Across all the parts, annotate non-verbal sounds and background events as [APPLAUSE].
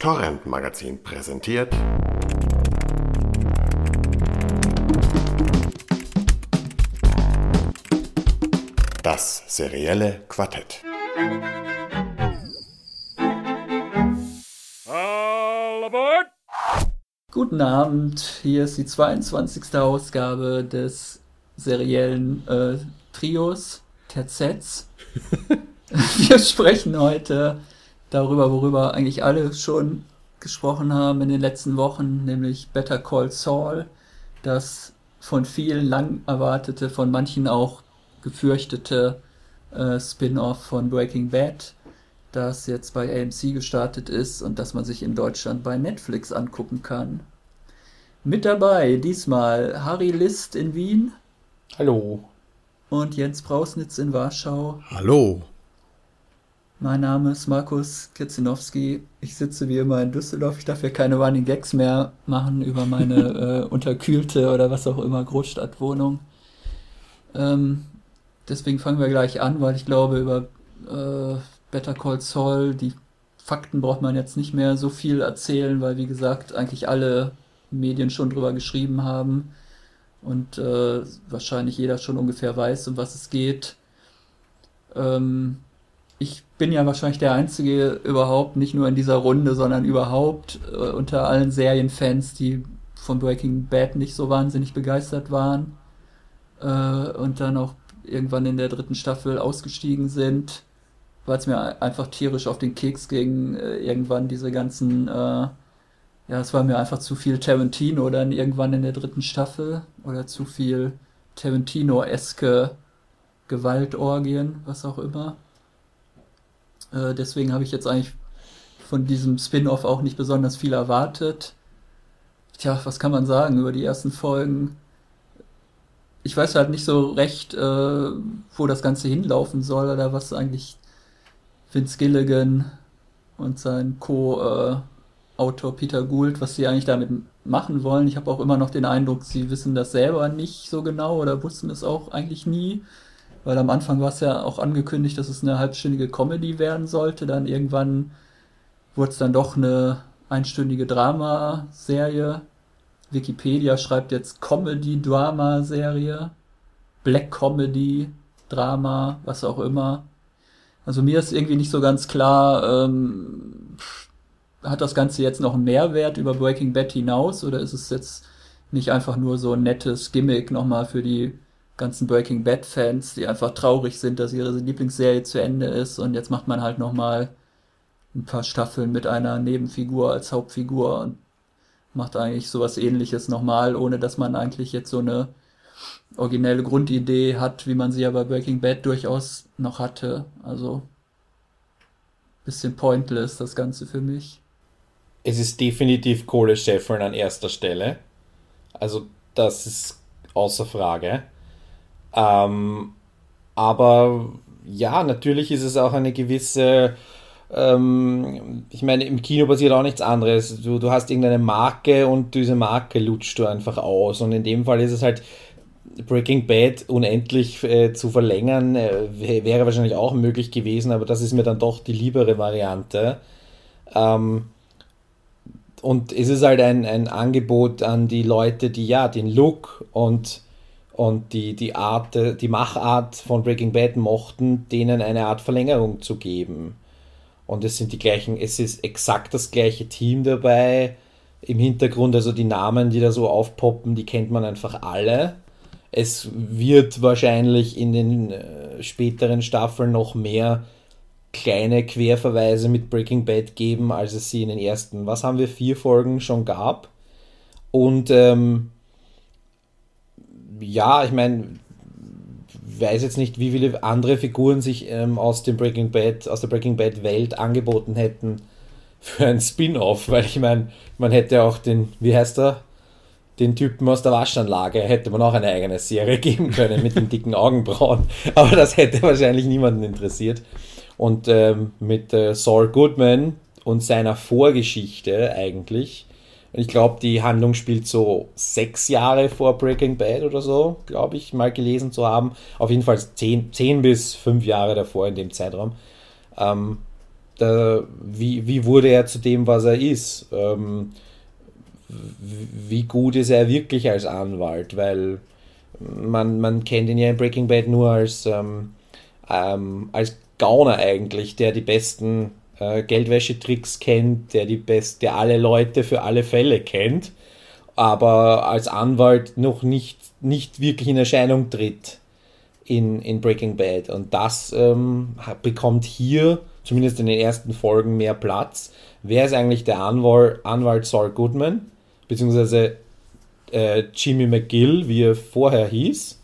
Torrent Magazin präsentiert. Das serielle Quartett. All aboard! Guten Abend, hier ist die 22. Ausgabe des seriellen äh, Trios, Terzets. [LAUGHS] Wir sprechen heute darüber, worüber eigentlich alle schon gesprochen haben in den letzten Wochen, nämlich Better Call Saul, das von vielen lang erwartete, von manchen auch gefürchtete äh, Spin-off von Breaking Bad, das jetzt bei AMC gestartet ist und das man sich in Deutschland bei Netflix angucken kann. Mit dabei diesmal Harry List in Wien. Hallo. Und Jens Brausnitz in Warschau. Hallo. Mein Name ist Markus Kitzinowski. Ich sitze wie immer in Düsseldorf. Ich darf hier keine Running Gags mehr machen über meine [LAUGHS] äh, unterkühlte oder was auch immer Großstadtwohnung. Ähm, deswegen fangen wir gleich an, weil ich glaube, über äh, Better Call Saul, die Fakten braucht man jetzt nicht mehr so viel erzählen, weil wie gesagt, eigentlich alle Medien schon drüber geschrieben haben und äh, wahrscheinlich jeder schon ungefähr weiß, um was es geht. Ähm, ich bin ja wahrscheinlich der Einzige überhaupt, nicht nur in dieser Runde, sondern überhaupt äh, unter allen Serienfans, die von Breaking Bad nicht so wahnsinnig begeistert waren äh, und dann auch irgendwann in der dritten Staffel ausgestiegen sind, weil es mir einfach tierisch auf den Keks ging, äh, irgendwann diese ganzen, äh, ja, es war mir einfach zu viel Tarantino dann irgendwann in der dritten Staffel oder zu viel Tarantino-eske Gewaltorgien, was auch immer. Äh, deswegen habe ich jetzt eigentlich von diesem Spin-off auch nicht besonders viel erwartet. Tja, was kann man sagen über die ersten Folgen? Ich weiß halt nicht so recht, äh, wo das Ganze hinlaufen soll oder was eigentlich Vince Gilligan und sein Co-Autor Peter Gould, was sie eigentlich damit machen wollen. Ich habe auch immer noch den Eindruck, sie wissen das selber nicht so genau oder wussten es auch eigentlich nie. Weil am Anfang war es ja auch angekündigt, dass es eine halbstündige Comedy werden sollte. Dann irgendwann wurde es dann doch eine einstündige Dramaserie. Wikipedia schreibt jetzt Comedy-Drama-Serie. Black Comedy, Drama, was auch immer. Also mir ist irgendwie nicht so ganz klar, ähm, hat das Ganze jetzt noch einen Mehrwert über Breaking Bad hinaus oder ist es jetzt nicht einfach nur so ein nettes Gimmick nochmal für die ganzen Breaking Bad Fans, die einfach traurig sind, dass ihre Lieblingsserie zu Ende ist und jetzt macht man halt noch mal ein paar Staffeln mit einer Nebenfigur als Hauptfigur und macht eigentlich sowas ähnliches nochmal, ohne dass man eigentlich jetzt so eine originelle Grundidee hat, wie man sie ja bei Breaking Bad durchaus noch hatte. Also bisschen pointless das Ganze für mich. Es ist definitiv Kohle Scheffeln an erster Stelle. Also das ist außer Frage. Ähm, aber ja, natürlich ist es auch eine gewisse, ähm, ich meine, im Kino passiert auch nichts anderes. Du, du hast irgendeine Marke und diese Marke lutscht du einfach aus. Und in dem Fall ist es halt Breaking Bad unendlich äh, zu verlängern, äh, wäre wahrscheinlich auch möglich gewesen, aber das ist mir dann doch die liebere Variante. Ähm, und es ist halt ein, ein Angebot an die Leute, die ja den Look und und die, die Art, die Machart von Breaking Bad mochten, denen eine Art Verlängerung zu geben. Und es sind die gleichen, es ist exakt das gleiche Team dabei. Im Hintergrund, also die Namen, die da so aufpoppen, die kennt man einfach alle. Es wird wahrscheinlich in den äh, späteren Staffeln noch mehr kleine Querverweise mit Breaking Bad geben, als es sie in den ersten, was haben wir, vier Folgen schon gab. Und ähm, ja, ich meine, weiß jetzt nicht, wie viele andere Figuren sich ähm, aus dem Breaking Bad, aus der Breaking Bad Welt angeboten hätten für ein Spin-off, weil ich meine, man hätte auch den, wie heißt er, den Typen aus der Waschanlage, hätte man auch eine eigene Serie [LAUGHS] geben können mit den dicken Augenbrauen, aber das hätte wahrscheinlich niemanden interessiert. Und ähm, mit äh, Saul Goodman und seiner Vorgeschichte eigentlich ich glaube, die Handlung spielt so sechs Jahre vor Breaking Bad oder so, glaube ich, mal gelesen zu haben. Auf jeden Fall zehn, zehn bis fünf Jahre davor in dem Zeitraum. Ähm, da, wie, wie wurde er zu dem, was er ist? Ähm, wie gut ist er wirklich als Anwalt? Weil man, man kennt ihn ja in Breaking Bad nur als, ähm, ähm, als Gauner eigentlich, der die besten äh, Geldwäschetricks kennt, der die best, der alle Leute für alle Fälle kennt, aber als Anwalt noch nicht, nicht wirklich in Erscheinung tritt in, in Breaking Bad. Und das ähm, bekommt hier, zumindest in den ersten Folgen, mehr Platz. Wer ist eigentlich der Anwalt, Anwalt Saul Goodman? Beziehungsweise äh, Jimmy McGill, wie er vorher hieß.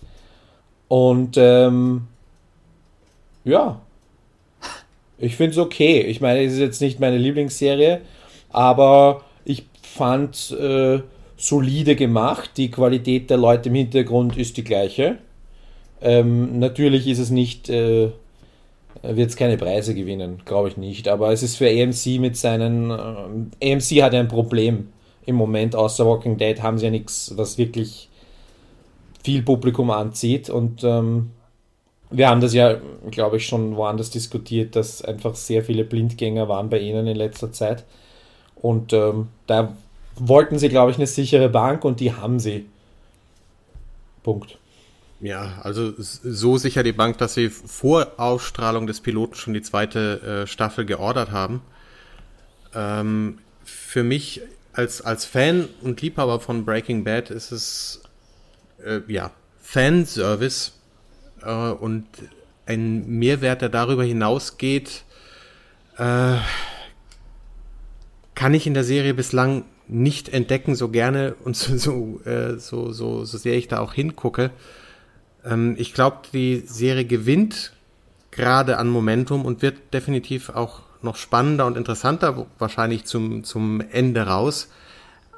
Und ähm, ja, ich finde es okay. Ich meine, es ist jetzt nicht meine Lieblingsserie, aber ich fand äh, solide gemacht. Die Qualität der Leute im Hintergrund ist die gleiche. Ähm, natürlich ist es nicht, äh, wird es keine Preise gewinnen, glaube ich nicht. Aber es ist für AMC mit seinen. Äh, AMC hat ein Problem im Moment, außer Walking Dead haben sie ja nichts, was wirklich viel Publikum anzieht. Und ähm, wir haben das ja, glaube ich, schon woanders diskutiert, dass einfach sehr viele Blindgänger waren bei ihnen in letzter Zeit. Und ähm, da wollten sie, glaube ich, eine sichere Bank und die haben sie. Punkt. Ja, also so sicher die Bank, dass sie vor Ausstrahlung des Piloten schon die zweite äh, Staffel geordert haben. Ähm, für mich als, als Fan und Liebhaber von Breaking Bad ist es äh, ja Fanservice äh, und ein Mehrwert, der darüber hinausgeht, äh, kann ich in der Serie bislang nicht entdecken, so gerne und so, so, äh, so, so, so sehr ich da auch hingucke. Ähm, ich glaube, die Serie gewinnt gerade an Momentum und wird definitiv auch noch spannender und interessanter, wahrscheinlich zum, zum Ende raus.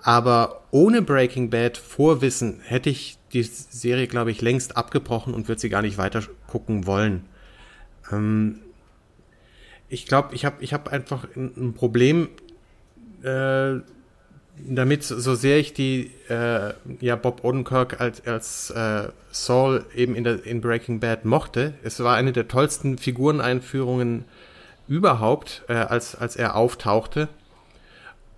Aber ohne Breaking Bad Vorwissen hätte ich die Serie, glaube ich, längst abgebrochen und würde sie gar nicht weiter gucken wollen. Ähm, ich glaube, ich habe ich hab einfach ein Problem äh, damit, so sehr ich die äh, ja Bob Odenkirk als, als äh, Saul eben in, der, in Breaking Bad mochte. Es war eine der tollsten Figureneinführungen überhaupt, äh, als, als er auftauchte.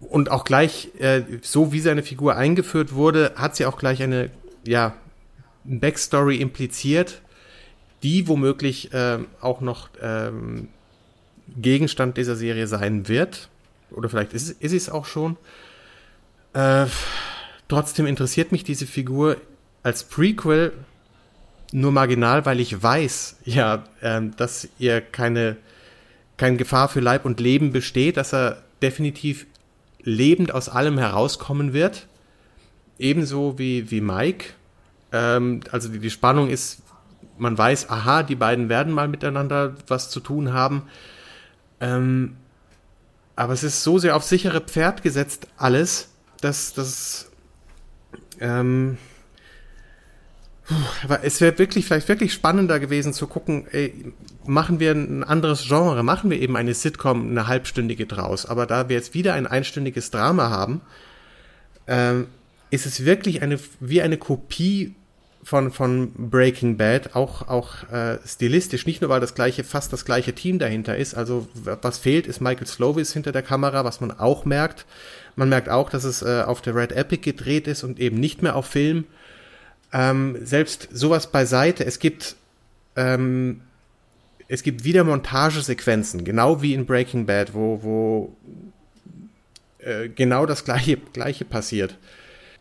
Und auch gleich, äh, so wie seine Figur eingeführt wurde, hat sie auch gleich eine, ja, Backstory impliziert, die womöglich äh, auch noch ähm, Gegenstand dieser Serie sein wird. Oder vielleicht ist, ist es auch schon. Äh, trotzdem interessiert mich diese Figur als Prequel nur marginal, weil ich weiß, ja, äh, dass ihr keine, keine Gefahr für Leib und Leben besteht, dass er definitiv lebend aus allem herauskommen wird. Ebenso wie, wie Mike. Ähm, also die, die Spannung ist, man weiß, aha, die beiden werden mal miteinander was zu tun haben. Ähm, aber es ist so sehr auf sichere Pferd gesetzt, alles, dass das. Ähm, aber es wäre wirklich, vielleicht wirklich spannender gewesen zu gucken, ey, machen wir ein anderes Genre, machen wir eben eine Sitcom, eine halbstündige draus. Aber da wir jetzt wieder ein einstündiges Drama haben, ähm, ist es wirklich eine, wie eine Kopie von, von Breaking Bad, auch, auch äh, stilistisch, nicht nur weil das gleiche, fast das gleiche Team dahinter ist. Also was fehlt, ist Michael Slovis hinter der Kamera, was man auch merkt. Man merkt auch, dass es äh, auf der Red Epic gedreht ist und eben nicht mehr auf Film. Ähm, selbst sowas beiseite, es gibt ähm, es gibt wieder Montagesequenzen, genau wie in Breaking Bad, wo, wo äh, genau das gleiche, gleiche passiert.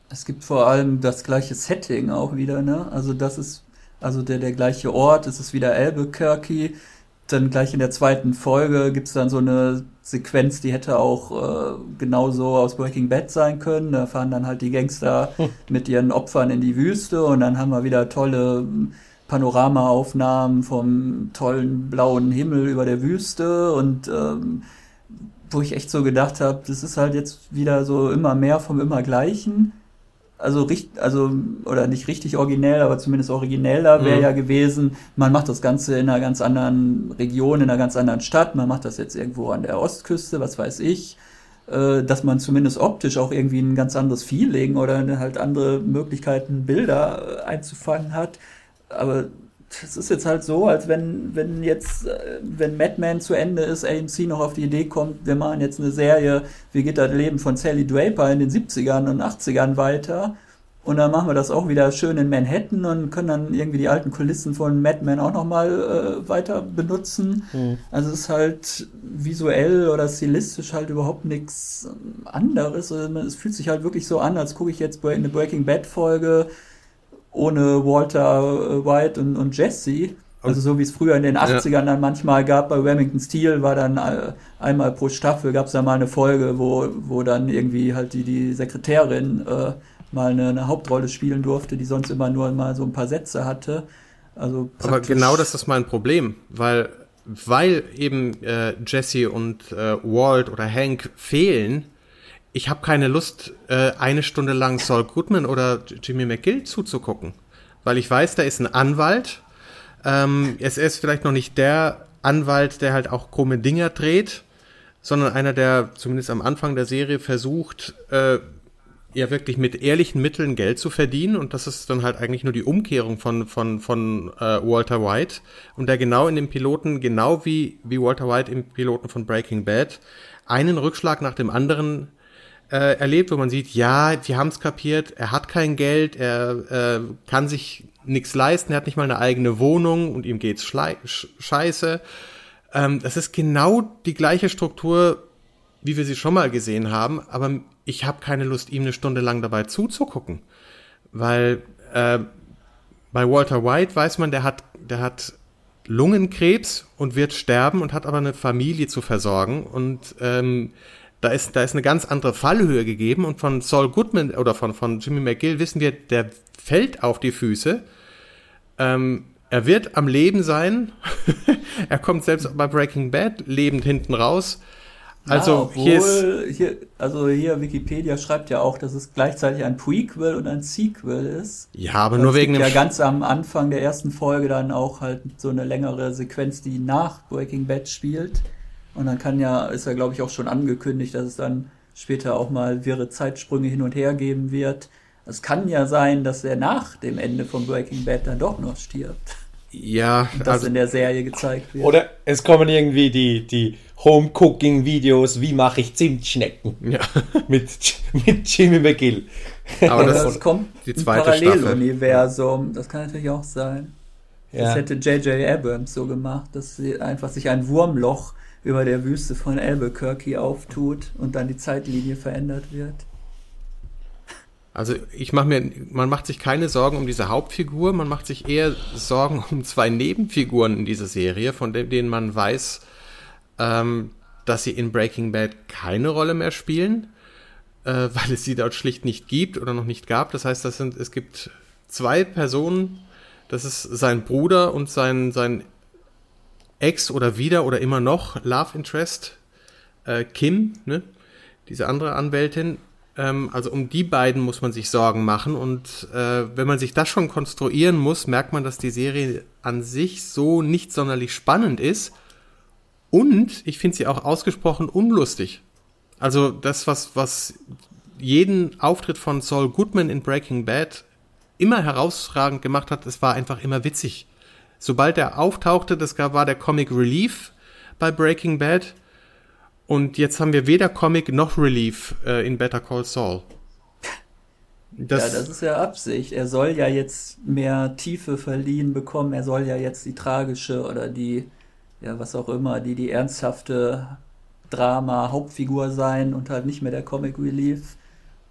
Es gibt vor allem das gleiche Setting auch wieder, ne? Also das ist, also der, der gleiche Ort, es ist wieder Albuquerque. Dann gleich in der zweiten Folge gibt es dann so eine Sequenz, die hätte auch äh, genauso aus Breaking Bad sein können. Da fahren dann halt die Gangster hm. [LAUGHS] mit ihren Opfern in die Wüste und dann haben wir wieder tolle Panoramaaufnahmen vom tollen blauen Himmel über der Wüste und ähm, wo ich echt so gedacht habe, das ist halt jetzt wieder so immer mehr vom immer gleichen also richtig, also oder nicht richtig originell, aber zumindest origineller wäre mhm. ja gewesen, man macht das Ganze in einer ganz anderen Region, in einer ganz anderen Stadt, man macht das jetzt irgendwo an der Ostküste, was weiß ich, äh, dass man zumindest optisch auch irgendwie ein ganz anderes Feeling oder halt andere Möglichkeiten, Bilder äh, einzufangen hat. Aber es ist jetzt halt so, als wenn, wenn jetzt, äh, wenn Madman zu Ende ist, AMC noch auf die Idee kommt, wir machen jetzt eine Serie, wie geht das Leben von Sally Draper in den 70ern und 80ern weiter. Und dann machen wir das auch wieder schön in Manhattan und können dann irgendwie die alten Kulissen von Madman auch nochmal äh, weiter benutzen. Mhm. Also es ist halt visuell oder stilistisch halt überhaupt nichts anderes. Also es fühlt sich halt wirklich so an, als gucke ich jetzt eine Breaking Bad Folge ohne Walter äh, White und, und Jesse. Also so wie es früher in den 80ern ja. dann manchmal gab bei Remington Steel, war dann äh, einmal pro Staffel gab es da mal eine Folge, wo, wo dann irgendwie halt die, die Sekretärin äh, mal eine, eine, Hauptrolle spielen durfte, die sonst immer nur mal so ein paar Sätze hatte. Also Aber genau das ist mein Problem, weil, weil eben äh, Jesse und äh, Walt oder Hank fehlen, ich habe keine Lust, äh, eine Stunde lang Saul Goodman oder Jimmy McGill zuzugucken. Weil ich weiß, da ist ein Anwalt. Ähm, es ist vielleicht noch nicht der Anwalt, der halt auch krumme Dinger dreht, sondern einer, der zumindest am Anfang der Serie versucht, äh, ja wirklich mit ehrlichen Mitteln Geld zu verdienen und das ist dann halt eigentlich nur die Umkehrung von von von äh, Walter White und der genau in dem Piloten genau wie wie Walter White im Piloten von Breaking Bad einen Rückschlag nach dem anderen äh, erlebt, wo man sieht, ja, die haben es kapiert, er hat kein Geld, er äh, kann sich nichts leisten, er hat nicht mal eine eigene Wohnung und ihm geht's scheiße. Ähm, das ist genau die gleiche Struktur, wie wir sie schon mal gesehen haben, aber ich habe keine Lust, ihm eine Stunde lang dabei zuzugucken, weil äh, bei Walter White weiß man, der hat, der hat Lungenkrebs und wird sterben und hat aber eine Familie zu versorgen und ähm, da ist, da ist eine ganz andere Fallhöhe gegeben und von Saul Goodman oder von, von Jimmy McGill wissen wir, der fällt auf die Füße. Ähm, er wird am Leben sein. [LAUGHS] er kommt selbst bei Breaking Bad lebend hinten raus. Also, ja, hier ist, hier, also hier Wikipedia schreibt ja auch, dass es gleichzeitig ein Prequel und ein Sequel ist. Ja, aber nur wegen dem. Ja, ganz am Anfang der ersten Folge dann auch halt so eine längere Sequenz, die nach Breaking Bad spielt. Und dann kann ja, ist ja glaube ich auch schon angekündigt, dass es dann später auch mal wirre Zeitsprünge hin und her geben wird. Es kann ja sein, dass er nach dem Ende von Breaking Bad dann doch noch stirbt. Ja, und das also, in der Serie gezeigt wird. Oder es kommen irgendwie die, die Home-Cooking-Videos, wie mache ich Zimtschnecken? Ja. [LAUGHS] mit, mit Jimmy McGill. Aber das, das kommt die zweite Paralleluniversum. Das kann natürlich auch sein. Ja. Das hätte J.J. Abrams so gemacht, dass sie einfach sich ein Wurmloch über der Wüste von Albuquerque auftut und dann die Zeitlinie verändert wird. Also ich mache mir, man macht sich keine Sorgen um diese Hauptfigur, man macht sich eher Sorgen [LAUGHS] um zwei Nebenfiguren in dieser Serie, von denen man weiß, ähm, dass sie in Breaking Bad keine Rolle mehr spielen, äh, [LAUGHS] weil es sie dort schlicht nicht gibt oder noch nicht gab. Das heißt, das sind, es gibt zwei Personen, das ist sein Bruder und sein, sein Ex oder wieder oder immer noch Love Interest, äh, Kim, ne? diese andere Anwältin. Ähm, also um die beiden muss man sich Sorgen machen. Und äh, wenn man sich das schon konstruieren muss, merkt man, dass die Serie an sich so nicht sonderlich spannend ist. Und ich finde sie auch ausgesprochen unlustig. Also das, was, was jeden Auftritt von Saul Goodman in Breaking Bad immer herausragend gemacht hat, es war einfach immer witzig sobald er auftauchte, das war der Comic Relief bei Breaking Bad. Und jetzt haben wir weder Comic noch Relief äh, in Better Call Saul. Das ja, das ist ja Absicht. Er soll ja jetzt mehr Tiefe verliehen bekommen. Er soll ja jetzt die tragische oder die, ja, was auch immer, die, die ernsthafte Drama-Hauptfigur sein und halt nicht mehr der Comic Relief.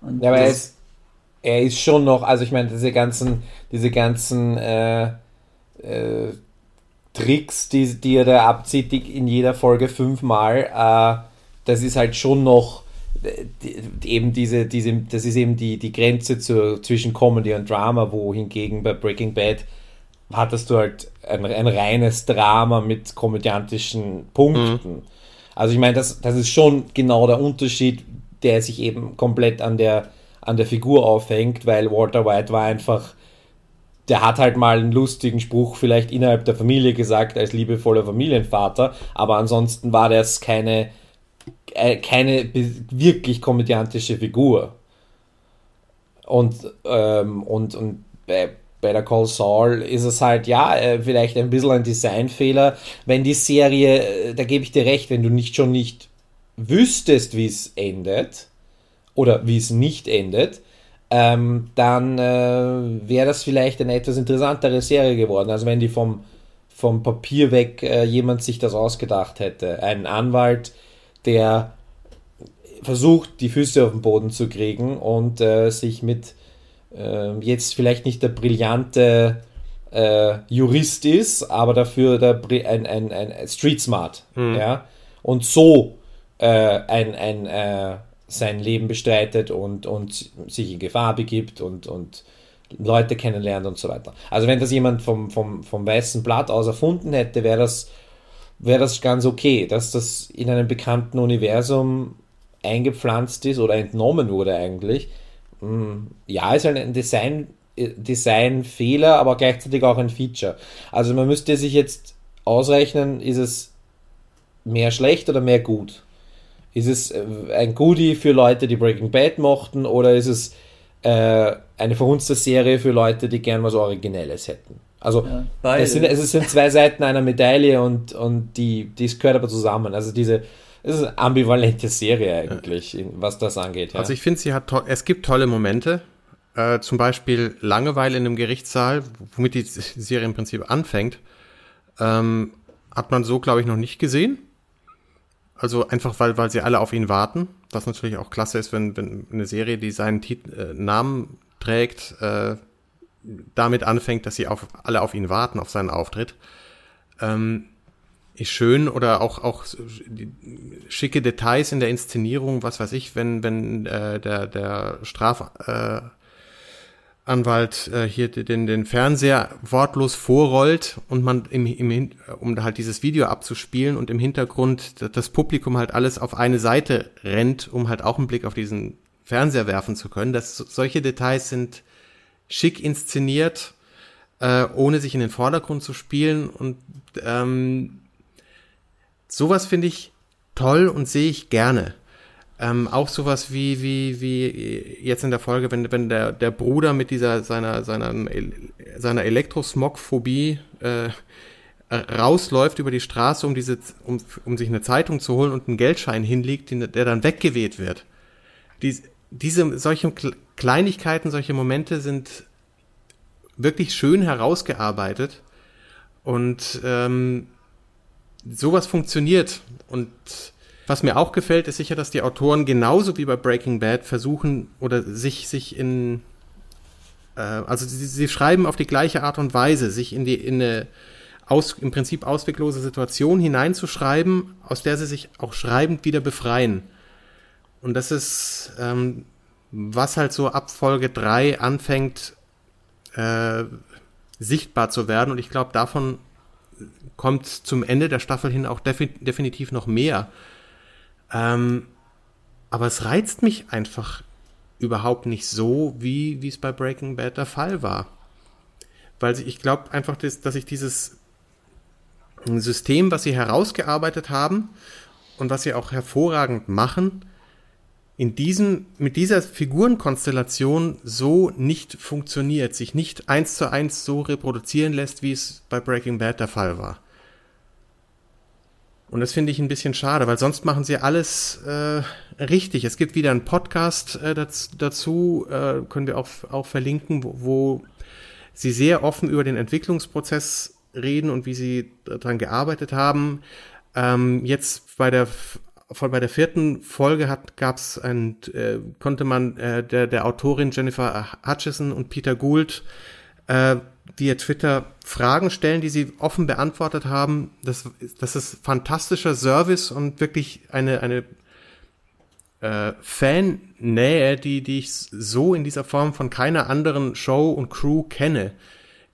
Und ja, aber er ist, er ist schon noch, also ich meine, diese ganzen, diese ganzen, äh, äh, Tricks, die, die er da abzieht, in jeder Folge fünfmal, äh, das ist halt schon noch die, eben diese, diese, das ist eben die, die Grenze zu, zwischen Comedy und Drama, wohingegen bei Breaking Bad hattest du halt ein, ein reines Drama mit komödiantischen Punkten. Mhm. Also ich meine, das, das ist schon genau der Unterschied, der sich eben komplett an der, an der Figur aufhängt, weil Walter White war einfach der hat halt mal einen lustigen Spruch vielleicht innerhalb der Familie gesagt als liebevoller Familienvater, aber ansonsten war das keine, äh, keine wirklich komödiantische Figur. Und, ähm, und, und bei, Better Call Saul ist es halt, ja, äh, vielleicht ein bisschen ein Designfehler. Wenn die Serie, äh, da gebe ich dir recht, wenn du nicht schon nicht wüsstest, wie es endet oder wie es nicht endet, ähm, dann äh, wäre das vielleicht eine etwas interessantere Serie geworden. Also wenn die vom, vom Papier weg äh, jemand sich das ausgedacht hätte. Ein Anwalt, der versucht, die Füße auf den Boden zu kriegen und äh, sich mit äh, jetzt vielleicht nicht der brillante äh, Jurist ist, aber dafür der, ein, ein, ein Street Smart. Mhm. Ja? Und so äh, ein, ein, äh, sein Leben bestreitet und, und sich in Gefahr begibt und, und Leute kennenlernt und so weiter. Also wenn das jemand vom, vom, vom weißen Blatt aus erfunden hätte, wäre das, wäre das ganz okay, dass das in einem bekannten Universum eingepflanzt ist oder entnommen wurde eigentlich. Hm, ja, ist halt ein Design, Designfehler, aber gleichzeitig auch ein Feature. Also man müsste sich jetzt ausrechnen, ist es mehr schlecht oder mehr gut? Ist es äh, ein Goodie für Leute, die Breaking Bad mochten, oder ist es äh, eine verhunzte Serie für Leute, die gern was Originelles hätten? Also ja, es, sind, es sind zwei Seiten einer Medaille und, und die, die gehört aber zusammen. Also diese, es ist eine ambivalente Serie eigentlich, ja. was das angeht. Ja. Also ich finde, sie hat es gibt tolle Momente. Äh, zum Beispiel Langeweile in einem Gerichtssaal, womit die Serie im Prinzip anfängt, ähm, hat man so, glaube ich, noch nicht gesehen. Also einfach, weil, weil sie alle auf ihn warten. Was natürlich auch klasse ist, wenn, wenn eine Serie, die seinen Tit äh, Namen trägt, äh, damit anfängt, dass sie auf, alle auf ihn warten, auf seinen Auftritt. Ähm, ist schön oder auch auch schicke Details in der Inszenierung, was weiß ich, wenn wenn äh, der der Straf äh, Anwalt äh, hier den, den Fernseher wortlos vorrollt und man im, im um halt dieses Video abzuspielen und im Hintergrund das Publikum halt alles auf eine Seite rennt, um halt auch einen Blick auf diesen Fernseher werfen zu können. Das, solche Details sind schick inszeniert, äh, ohne sich in den Vordergrund zu spielen und ähm, sowas finde ich toll und sehe ich gerne. Ähm, auch sowas wie, wie, wie jetzt in der Folge, wenn, wenn der, der Bruder mit dieser seiner, seiner, seiner Elektrosmog-Phobie äh, rausläuft über die Straße, um diese, um, um sich eine Zeitung zu holen und einen Geldschein hinlegt, den, der dann weggeweht wird. Die, diese, solche Kleinigkeiten, solche Momente sind wirklich schön herausgearbeitet und ähm, sowas funktioniert und was mir auch gefällt, ist sicher, dass die Autoren genauso wie bei Breaking Bad versuchen oder sich, sich in, äh, also sie, sie schreiben auf die gleiche Art und Weise, sich in die, in eine aus, im Prinzip ausweglose Situation hineinzuschreiben, aus der sie sich auch schreibend wieder befreien. Und das ist, ähm, was halt so ab Folge 3 anfängt, äh, sichtbar zu werden. Und ich glaube, davon kommt zum Ende der Staffel hin auch definitiv noch mehr. Ähm, aber es reizt mich einfach überhaupt nicht so, wie es bei Breaking Bad der Fall war. Weil ich glaube einfach, dass, dass ich dieses System, was sie herausgearbeitet haben und was sie auch hervorragend machen, in diesem, mit dieser Figurenkonstellation so nicht funktioniert, sich nicht eins zu eins so reproduzieren lässt, wie es bei Breaking Bad der Fall war. Und das finde ich ein bisschen schade, weil sonst machen sie alles äh, richtig. Es gibt wieder einen Podcast äh, dazu, äh, können wir auch, auch verlinken, wo, wo sie sehr offen über den Entwicklungsprozess reden und wie sie daran gearbeitet haben. Ähm, jetzt bei der von bei der vierten Folge hat gab's ein äh, konnte man äh, der der Autorin Jennifer Hutchison und Peter Gould äh, via Twitter Fragen stellen, die sie offen beantwortet haben. Das, das ist fantastischer Service und wirklich eine, eine äh, Fan-Nähe, die, die ich so in dieser Form von keiner anderen Show und Crew kenne,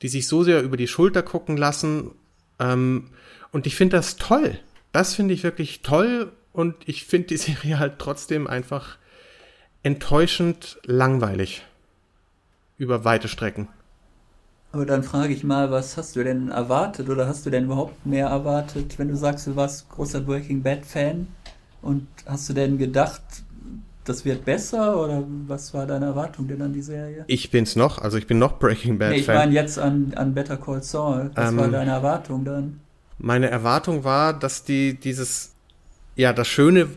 die sich so sehr über die Schulter gucken lassen. Ähm, und ich finde das toll. Das finde ich wirklich toll und ich finde die [LAUGHS] Serie halt trotzdem einfach enttäuschend langweilig über weite Strecken. Aber dann frage ich mal, was hast du denn erwartet oder hast du denn überhaupt mehr erwartet, wenn du sagst, du warst großer Breaking Bad Fan? Und hast du denn gedacht, das wird besser oder was war deine Erwartung denn an die Serie? Ich bin's noch, also ich bin noch Breaking Bad nee, ich Fan. meine jetzt an, an Better Call Saul. Was Ähm, war deine Erwartung dann? Meine Erwartung war, dass die dieses, ja, das Schöne,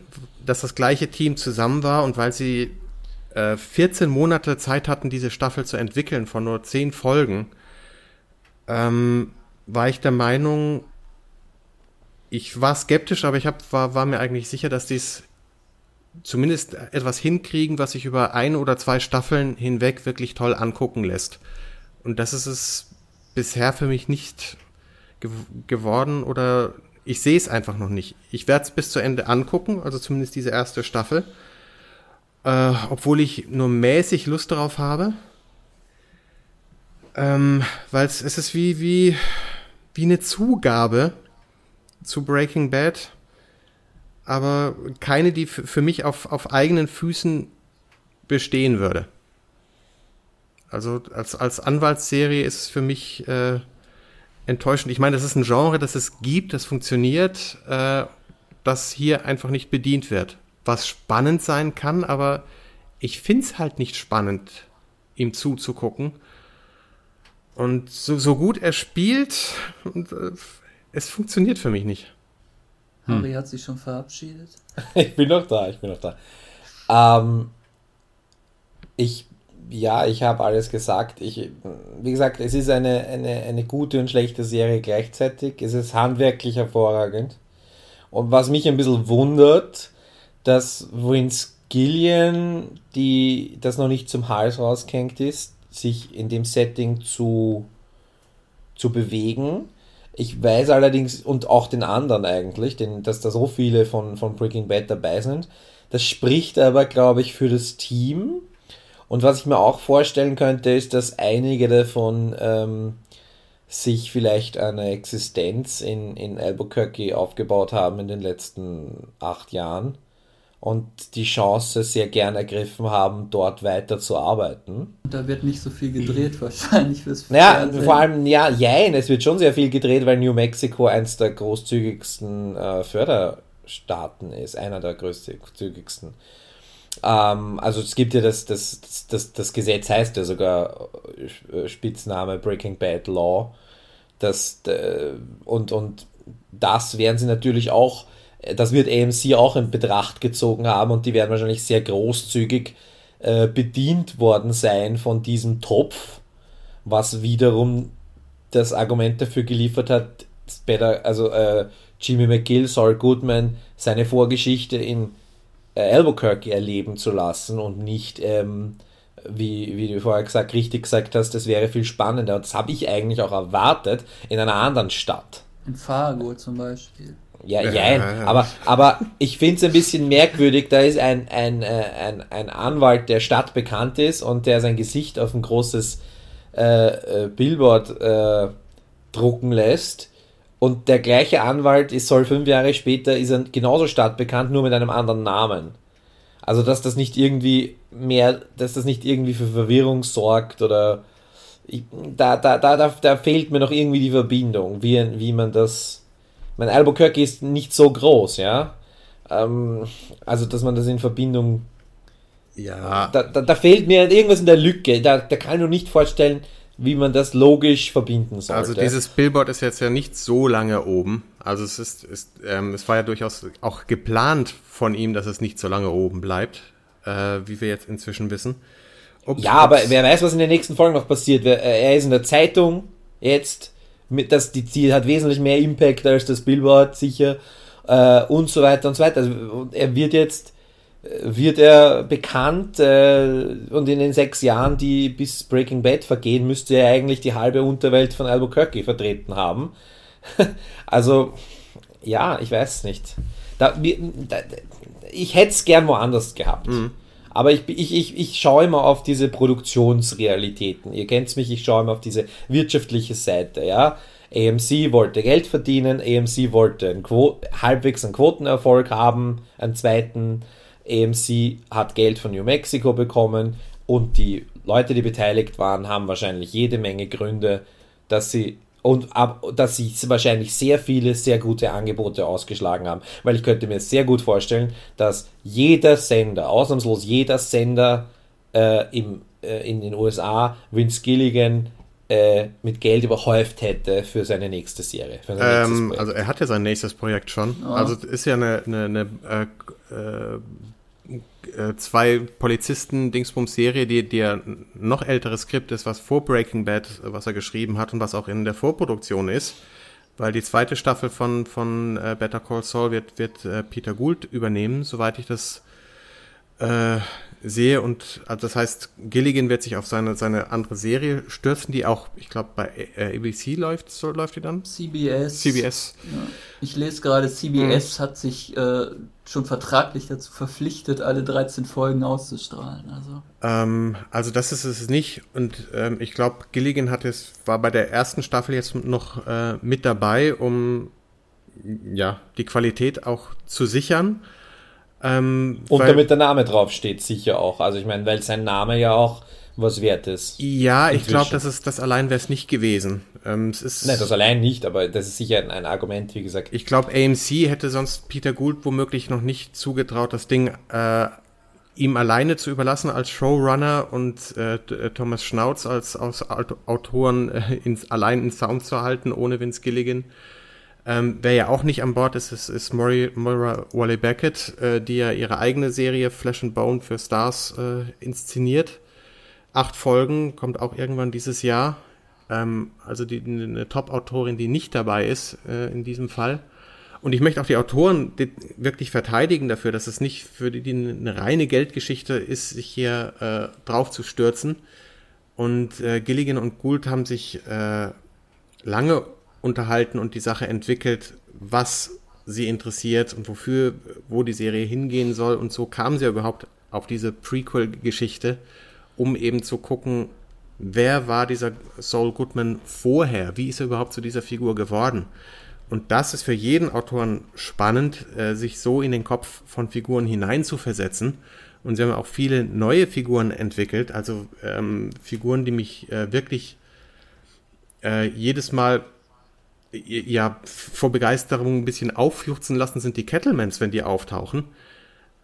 dass das gleiche Team zusammen war und weil sie äh, 14 Monate Zeit hatten, diese Staffel zu entwickeln von nur 10 Folgen, ähm, war ich der Meinung, ich war skeptisch, aber ich hab, war, war mir eigentlich sicher, dass die es zumindest etwas hinkriegen, was sich über ein oder zwei Staffeln hinweg wirklich toll angucken lässt. Und das ist es bisher für mich nicht gew geworden oder ich sehe es einfach noch nicht. Ich werde es bis zu Ende angucken, also zumindest diese erste Staffel, äh, obwohl ich nur mäßig Lust darauf habe. Ähm, Weil es ist wie, wie, wie eine Zugabe zu Breaking Bad, aber keine, die für mich auf, auf eigenen Füßen bestehen würde. Also als, als Anwaltsserie ist es für mich äh, enttäuschend. Ich meine, das ist ein Genre, das es gibt, das funktioniert, äh, das hier einfach nicht bedient wird. Was spannend sein kann, aber ich finde es halt nicht spannend, ihm zuzugucken. Und so, so gut er spielt, und, äh, es funktioniert für mich nicht. Harry hat sich schon verabschiedet. [LAUGHS] Ich bin noch da, ich bin noch da. Ähm, ich, ja, ich habe alles gesagt. Ich, wie gesagt, es ist eine, eine, eine gute und schlechte Serie gleichzeitig. Es ist handwerklich hervorragend. Und was mich ein bisschen wundert, dass Vince Gillian, die das noch nicht zum Hals rausgehängt ist, sich in dem Setting zu, zu bewegen. Ich weiß allerdings, und auch den anderen eigentlich, denn, dass da so viele von, von Breaking Bad dabei sind. Das spricht aber, glaube ich, für das Team. Und was ich mir auch vorstellen könnte, ist, dass einige davon ähm, sich vielleicht eine Existenz in, in Albuquerque aufgebaut haben in den letzten acht Jahren und die Chance sehr gern ergriffen haben, dort weiter zu arbeiten. Und da wird nicht so viel gedreht wahrscheinlich fürs Naja, Fernsehen. vor allem, ja, jein, es wird schon sehr viel gedreht, weil New Mexico eins der großzügigsten äh, Förderstaaten ist, einer der großzügigsten. Ähm, also es gibt ja das, das, das, das, das Gesetz heißt ja sogar äh, Spitzname Breaking Bad Law. Das, äh, und, und das werden sie natürlich auch, das wird AMC auch in Betracht gezogen haben und die werden wahrscheinlich sehr großzügig äh, bedient worden sein von diesem Topf, was wiederum das Argument dafür geliefert hat, better, also äh, Jimmy McGill, Saul Goodman, seine Vorgeschichte in äh, Albuquerque erleben zu lassen und nicht, ähm, wie, wie du vorher gesagt, richtig gesagt hast, das wäre viel spannender. Und das habe ich eigentlich auch erwartet in einer anderen Stadt. In Fargo zum Beispiel. Ja, Ja, jein, aber, aber ich finde es ein bisschen merkwürdig, da ist ein, ein, äh, ein, ein Anwalt, der stadtbekannt ist und der sein Gesicht auf ein großes äh, äh, Billboard äh, drucken lässt und der gleiche Anwalt ist, soll fünf Jahre später, ist er genauso stadtbekannt, nur mit einem anderen Namen. Also, dass das nicht irgendwie mehr, dass das nicht irgendwie für Verwirrung sorgt oder ich, da, da, da, da, da fehlt mir noch irgendwie die Verbindung, wie, wie man das. Mein Albuquerque ist nicht so groß, ja. Ähm, also, dass man das in Verbindung. Ja, Da, da, da fehlt mir irgendwas in der Lücke. Da, da kann ich mir nicht vorstellen, wie man das logisch verbinden sollte. Also dieses Billboard ist jetzt ja nicht so lange oben. Also es ist, ist ähm, es war ja durchaus auch geplant von ihm, dass es nicht so lange oben bleibt, äh, wie wir jetzt inzwischen wissen. Ob- Ja, aber ob's- wer weiß, was in den nächsten Folgen noch passiert. Äh, Er ist in der Zeitung jetzt, das, die, die hat wesentlich mehr Impact als das Billboard, sicher, äh, und so weiter und so weiter. Also, er wird jetzt, äh, wird er bekannt äh, und in den sechs Jahren, die bis Breaking Bad vergehen, müsste er eigentlich die halbe Unterwelt von Albuquerque vertreten haben. [LAUGHS] also, ja, ich weiß nicht. Da, da, ich hätte es gern woanders gehabt. Aber ich, ich, ich, ich schaue immer auf diese Produktionsrealitäten. Ihr kennt mich, ich schaue immer auf diese wirtschaftliche Seite. Ja? AMC wollte Geld verdienen, AMC wollte einen halbwegs einen Quotenerfolg haben, einen zweiten. AMC hat Geld von New Mexico bekommen und die Leute, die beteiligt waren, haben wahrscheinlich jede Menge Gründe, dass sie und ab, dass sich wahrscheinlich sehr viele sehr gute Angebote ausgeschlagen haben. Weil ich könnte mir sehr gut vorstellen, dass jeder Sender, ausnahmslos jeder Sender äh, im, äh, in den USA Vince Gilligan äh, mit Geld überhäuft hätte für seine nächste Serie. Seine ähm, also er hat ja sein nächstes Projekt schon. Oh. Also ist ja eine, eine, eine äh, äh, zwei Polizisten Dingsbums Serie, die, ja noch älteres Skript ist, was vor Breaking Bad, was er geschrieben hat und was auch in der Vorproduktion ist. Weil die zweite Staffel von, von äh, Better Call Saul wird, wird äh, Peter Gould übernehmen, soweit ich das äh, sehe und also das heißt, Gilligan wird sich auf seine, seine andere Serie stürzen, die auch, ich glaube, bei äh, ABC läuft, so läuft die dann? CBS. CBS. Ja. Ich lese gerade, CBS mhm. hat sich äh, schon vertraglich dazu verpflichtet, alle 13 Folgen auszustrahlen. Also, ähm, also das ist es nicht und ähm, ich glaube, Gilligan hat es, war bei der ersten Staffel jetzt noch äh, mit dabei, um ja, die Qualität auch zu sichern. Ähm, und weil, damit der Name draufsteht, sicher auch. Also ich meine, weil sein Name ja auch was wert ist. Ja, ich glaube, das ist das allein wäre es nicht gewesen. Ähm, es ist, Nein, das allein nicht, aber das ist sicher ein, ein Argument, wie gesagt. Ich glaube, AMC hätte sonst Peter Gould womöglich noch nicht zugetraut, das Ding äh, ihm alleine zu überlassen als Showrunner und äh, äh Thomas Schnauz als, als Autoren äh, ins, allein in Sound zu halten, ohne Vince Gilligan. Ähm, wer ja auch nicht an Bord ist, ist, ist Moira Wally Beckett, äh, die ja ihre eigene Serie Flesh and Bone für Stars äh, inszeniert. Acht Folgen, kommt auch irgendwann dieses Jahr. Ähm, also die, eine Top-Autorin, die nicht dabei ist äh, in diesem Fall. Und ich möchte auch die Autoren wirklich verteidigen dafür, dass es nicht für die, die eine reine Geldgeschichte ist, sich hier äh, drauf zu stürzen. Und äh, Gilligan und Gould haben sich äh, lange unterhalten und die Sache entwickelt, was sie interessiert und wofür, wo die Serie hingehen soll. Und so kam sie ja überhaupt auf diese Prequel-Geschichte, um eben zu gucken, wer war dieser Saul Goodman vorher? Wie ist er überhaupt zu dieser Figur geworden? Und das ist für jeden Autoren spannend, äh, sich so in den Kopf von Figuren hineinzuversetzen. Und sie haben auch viele neue Figuren entwickelt, also ähm, Figuren, die mich äh, wirklich äh, jedes Mal ja vor Begeisterung ein bisschen aufjuchzen lassen, sind die Kettlemans, wenn die auftauchen.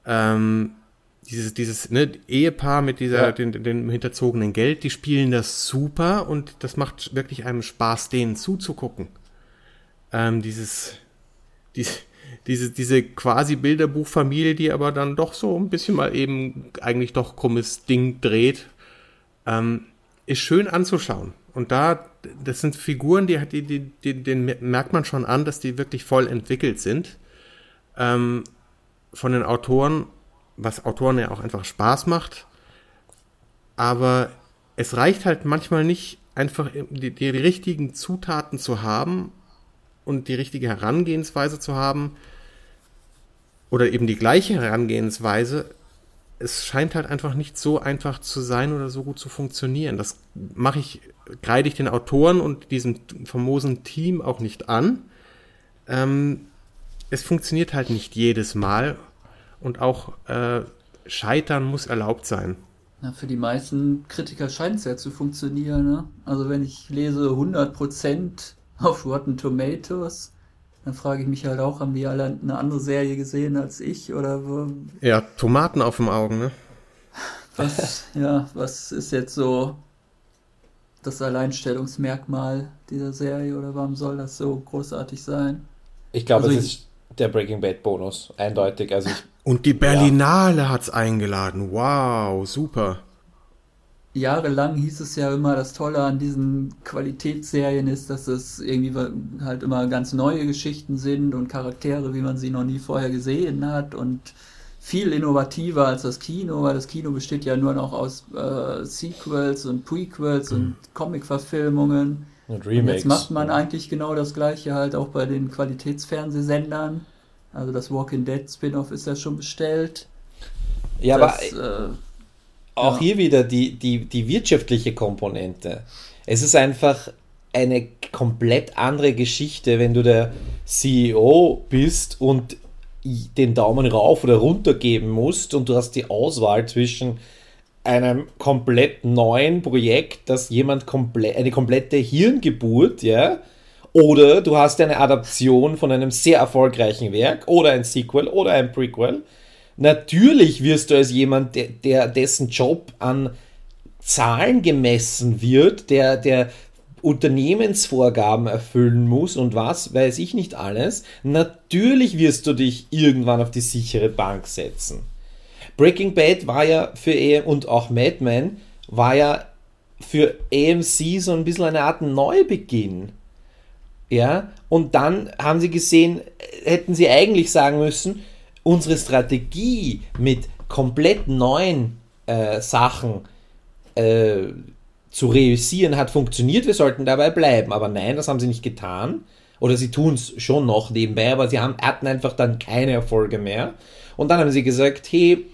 Ähm, dieses, dieses ne, Ehepaar mit dieser, ja. den, dem hinterzogenen Geld, die spielen das super und das macht wirklich einem Spaß, denen zuzugucken. Ähm, dieses, die, diese, diese quasi Bilderbuchfamilie, die aber dann doch so ein bisschen mal eben eigentlich doch krummes Ding dreht, ähm, ist schön anzuschauen. Und da, das sind Figuren, die, die, die, die, den merkt man schon an, dass die wirklich voll entwickelt sind. Ähm, von den Autoren, was Autoren ja auch einfach Spaß macht. Aber es reicht halt manchmal nicht, einfach die, die richtigen Zutaten zu haben und die richtige Herangehensweise zu haben. Oder eben die gleiche Herangehensweise, es scheint halt einfach nicht so einfach zu sein oder so gut zu funktionieren. Das mache ich, kreide ich den Autoren und diesem famosen Team auch nicht an. Ähm, es funktioniert halt nicht jedes Mal und auch äh, Scheitern muss erlaubt sein. Ja, für die meisten Kritiker scheint es ja zu funktionieren. Ne? Also wenn ich lese 100% auf Rotten Tomatoes, dann frage ich mich halt auch, haben die alle eine andere Serie gesehen als ich oder wo? Ja, Tomaten auf dem Augen, ne? Was, ja, was ist jetzt so das Alleinstellungsmerkmal dieser Serie oder warum soll das so großartig sein? Ich glaube, also es ist der Breaking Bad Bonus, eindeutig. Also ich, Und die Berlinale ja. hat's eingeladen. Wow, super jahrelang hieß es ja immer, das Tolle an diesen Qualitätsserien ist, dass es irgendwie halt immer ganz neue Geschichten sind und Charaktere, wie man sie noch nie vorher gesehen hat und viel innovativer als das Kino, weil das Kino besteht ja nur noch aus äh, Sequels und Prequels mhm. und Comic-Verfilmungen. Und, und jetzt macht man eigentlich genau das gleiche halt auch bei den Qualitätsfernsehsendern. Also das Walking Dead Spin-off ist ja schon bestellt. Ja, das, aber äh, auch ja. hier wieder die, die, die wirtschaftliche Komponente. Es ist einfach eine komplett andere Geschichte, wenn du der CEO bist und den Daumen rauf oder runter geben musst und du hast die Auswahl zwischen einem komplett neuen Projekt, dass jemand komplett eine komplette Hirngeburt, ja, oder du hast eine Adaption von einem sehr erfolgreichen Werk oder ein Sequel oder ein Prequel. Natürlich wirst du als jemand, der, der dessen Job an Zahlen gemessen wird, der, der Unternehmensvorgaben erfüllen muss und was, weiß ich nicht alles. Natürlich wirst du dich irgendwann auf die sichere Bank setzen. Breaking Bad war ja für AM und auch Mad Men war ja für AMC so ein bisschen eine Art Neubeginn. Ja, und dann haben sie gesehen, hätten sie eigentlich sagen müssen, unsere Strategie mit komplett neuen äh, Sachen äh, zu reüssieren hat funktioniert, wir sollten dabei bleiben. Aber nein, das haben sie nicht getan. Oder sie tun es schon noch nebenbei, aber sie haben, hatten einfach dann keine Erfolge mehr. Und dann haben sie gesagt, hey,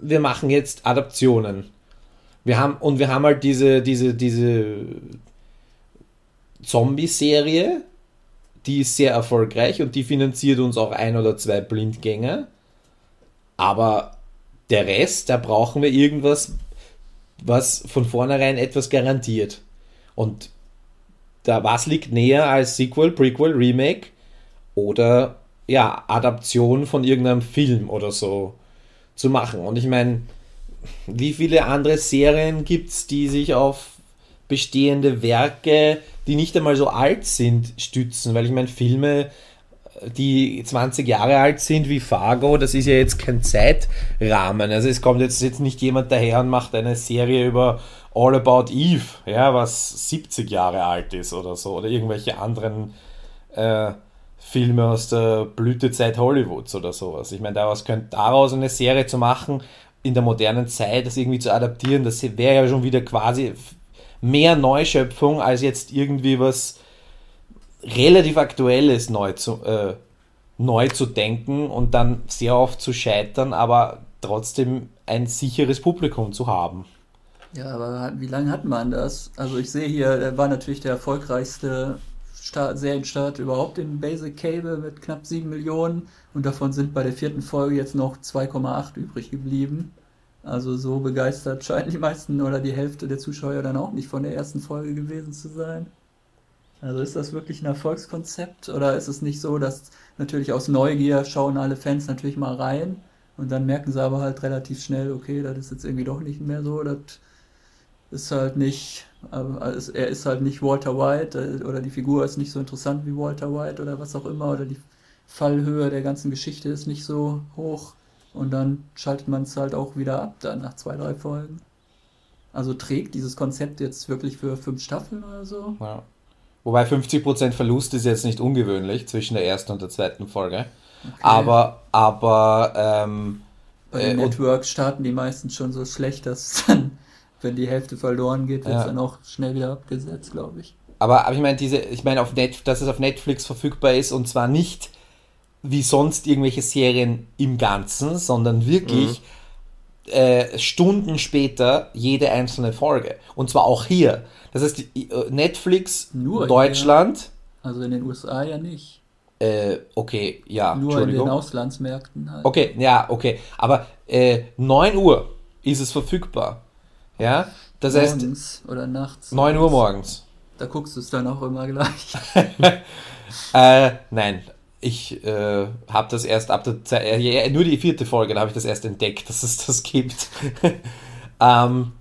wir machen jetzt Adaptionen. Wir haben, und wir haben halt diese, diese, diese Zombie-Serie, die ist sehr erfolgreich und die finanziert uns auch ein oder zwei Blindgänger. Aber der Rest, da brauchen wir irgendwas, was von vornherein etwas garantiert. Und da was liegt näher als Sequel, Prequel, Remake oder ja, Adaption von irgendeinem Film oder so zu machen. Und ich meine, wie viele andere Serien gibt es, die sich auf bestehende Werke, die nicht einmal so alt sind, stützen? Weil ich meine, Filme die 20 Jahre alt sind wie Fargo, das ist ja jetzt kein Zeitrahmen. Also es kommt jetzt, jetzt nicht jemand daher und macht eine Serie über All About Eve, ja, was 70 Jahre alt ist oder so, oder irgendwelche anderen äh, Filme aus der Blütezeit Hollywoods oder sowas. Ich meine, daraus könnte daraus eine Serie zu machen, in der modernen Zeit, das irgendwie zu adaptieren, das wäre ja schon wieder quasi mehr Neuschöpfung als jetzt irgendwie was relativ aktuelles neu zu, äh, neu zu denken und dann sehr oft zu scheitern, aber trotzdem ein sicheres Publikum zu haben. Ja, aber wie lange hat man das? Also ich sehe hier, der war natürlich der erfolgreichste Start, Serienstart überhaupt in Basic Cable mit knapp 7 Millionen und davon sind bei der vierten Folge jetzt noch 2,8 übrig geblieben. Also so begeistert scheinen die meisten oder die Hälfte der Zuschauer dann auch nicht von der ersten Folge gewesen zu sein. Also ist das wirklich ein Erfolgskonzept oder ist es nicht so, dass natürlich aus Neugier schauen alle Fans natürlich mal rein und dann merken sie aber halt relativ schnell, okay, das ist jetzt irgendwie doch nicht mehr so, das ist halt nicht, also er ist halt nicht Walter White äh, oder die Figur ist nicht so interessant wie Walter White oder was auch immer oder die Fallhöhe der ganzen Geschichte ist nicht so hoch und dann schaltet man es halt auch wieder ab dann nach zwei, drei Folgen. Also trägt dieses Konzept jetzt wirklich für fünf Staffeln oder so? Ja. Wobei 50% Verlust ist jetzt nicht ungewöhnlich zwischen der ersten und der zweiten Folge. Okay. Aber, aber, ähm, Bei den äh, Networks starten die meisten schon so schlecht, dass [LAUGHS] dann, wenn die Hälfte verloren geht, wird es ja. dann auch schnell wieder abgesetzt, glaube ich. Aber, aber ich meine, diese, ich meine, auf Net, dass es auf Netflix verfügbar ist und zwar nicht wie sonst irgendwelche Serien im Ganzen, sondern wirklich mhm. äh, Stunden später jede einzelne Folge. Und zwar auch hier. Das heißt, äh, Netflix Nur Deutschland. Hier, also in den USA ja nicht. Äh, okay, ja. Nur in den Auslandsmärkten halt. Okay, ja, okay. Aber äh, 9 Uhr ist es verfügbar. Ja, das morgens heißt. oder nachts. 9 Uhr morgens. Da guckst du es dann auch immer gleich. [LAUGHS] äh, nein, ich äh, habe das erst ab der Zeit, äh, nur die vierte Folge, da habe ich das erst entdeckt, dass es das gibt. [LAUGHS] ähm,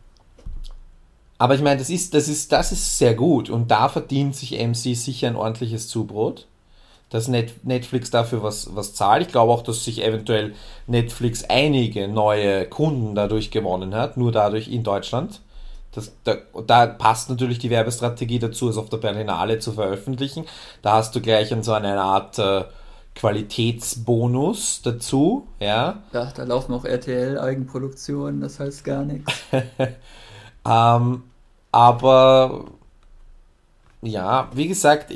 aber ich meine, das ist, das, ist, das ist sehr gut und da verdient sich MC sicher ein ordentliches Zubrot, dass Net, Netflix dafür was, was zahlt. Ich glaube auch, dass sich eventuell Netflix einige neue Kunden dadurch gewonnen hat, nur dadurch in Deutschland. Das, da, da, passt natürlich die Werbestrategie dazu, es auf der Berlinale zu veröffentlichen. Da hast du gleich so eine Art äh, Qualitätsbonus dazu, ja. Ja, da laufen auch RTL-Eigenproduktionen, das heißt gar nichts. [LAUGHS] Ähm, aber ja, wie gesagt,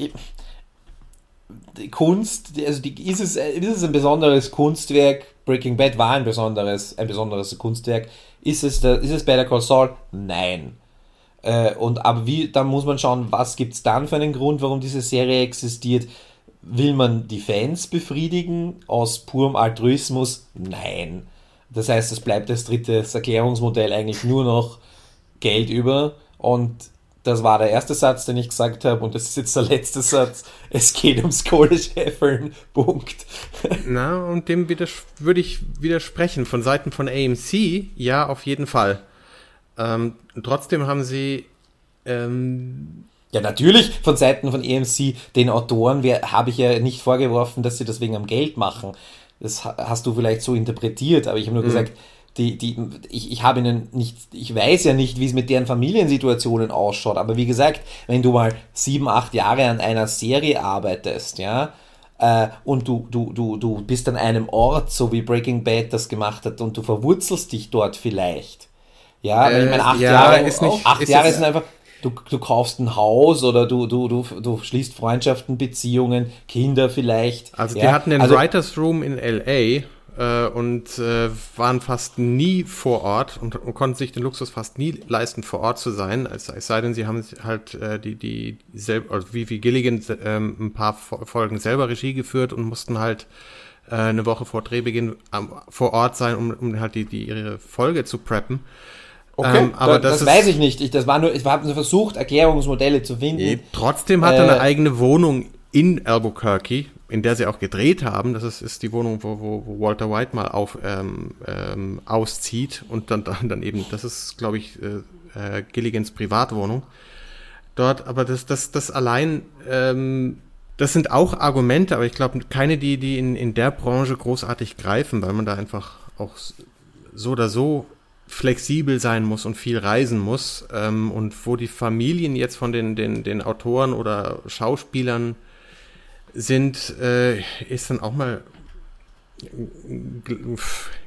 die Kunst, also die, ist, es, ist es ein besonderes Kunstwerk? Breaking Bad war ein besonderes, ein besonderes Kunstwerk. Ist es, der, ist es Better Call Saul? Nein. Äh, und aber wie, dann muss man schauen, was gibt es dann für einen Grund, warum diese Serie existiert. Will man die Fans befriedigen aus purem Altruismus? Nein Das heißt, es bleibt als drittes Erklärungsmodell eigentlich nur noch Geld über und das war der erste Satz, den ich gesagt habe, und das ist jetzt der letzte Satz. Es geht ums Kohlescheffeln. [LAUGHS] Punkt. Na, und dem würde ich widersprechen. Von Seiten von AMC, ja, auf jeden Fall. Ähm, trotzdem haben sie. Ähm, ja, natürlich von Seiten von AMC, den Autoren habe ich ja nicht vorgeworfen, dass sie das wegen am Geld machen. Das hast du vielleicht so interpretiert, aber ich habe nur mhm. gesagt, die, die, ich, ich habe ihnen nicht, ich weiß ja nicht, wie es mit deren Familiensituationen ausschaut, aber wie gesagt, wenn du mal sieben, acht Jahre an einer Serie arbeitest, ja, äh, und du, du, du, du bist an einem Ort, so wie Breaking Bad das gemacht hat, und du verwurzelst dich dort vielleicht. Ja, äh, ich meine, acht ja, Jahre, ist nicht, acht ist Jahre sind einfach, du, du kaufst ein Haus oder du, du, du, du schließt Freundschaften, Beziehungen, Kinder vielleicht. Also ja. die hatten den also, Writers Room in LA äh, und äh, waren fast nie vor Ort und, und, konnten sich den Luxus fast nie leisten, vor Ort zu sein, als, es sei denn, sie haben halt äh, die, die, selber, also wie, wie Gilligan ähm, ein paar Folgen selber Regie geführt und mussten halt äh, eine Woche vor Drehbeginn ähm, vor Ort sein, um, um halt die, die ihre Folge zu preppen. Okay, ähm, aber da, das, das weiß ich nicht. Ich, das war nur, ich habe nur versucht, Erklärungsmodelle zu finden. Trotzdem hat er eine äh, eigene Wohnung in Albuquerque, in der sie auch gedreht haben. Das ist, ist die Wohnung, wo, wo, wo Walter White mal auf, ähm, ähm, auszieht und dann, dann, dann eben, das ist, glaube ich, äh, äh, Gilligans Privatwohnung. Dort, aber das, das, das allein, ähm, das sind auch Argumente, aber ich glaube keine, die, die in, in der Branche großartig greifen, weil man da einfach auch so oder so flexibel sein muss und viel reisen muss ähm, und wo die Familien jetzt von den, den, den Autoren oder Schauspielern sind, äh, ist dann auch mal,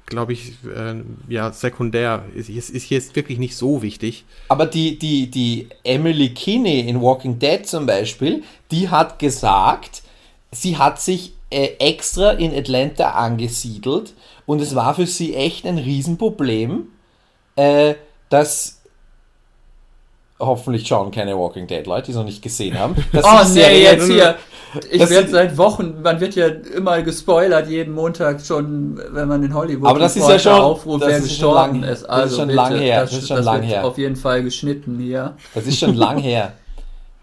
glaube ich, äh, ja, sekundär. Ist, ist jetzt wirklich nicht so wichtig. Aber die, die, die Emily Kinney in Walking Dead zum Beispiel, die hat gesagt, sie hat sich äh, extra in Atlanta angesiedelt und es war für sie echt ein Riesenproblem, äh, dass hoffentlich schauen keine Walking Dead Leute, die es noch nicht gesehen haben. oh nee, jetzt hier. Ich werde seit Wochen, man wird ja immer gespoilert, jeden Montag schon, wenn man in Hollywood aber das ist ja schon, aufruft, wer gestorben ist. Also das ist schon bitte, lang her. Das, das ist schon das lang her. auf jeden Fall geschnitten hier. Das ist schon lang her. [LAUGHS]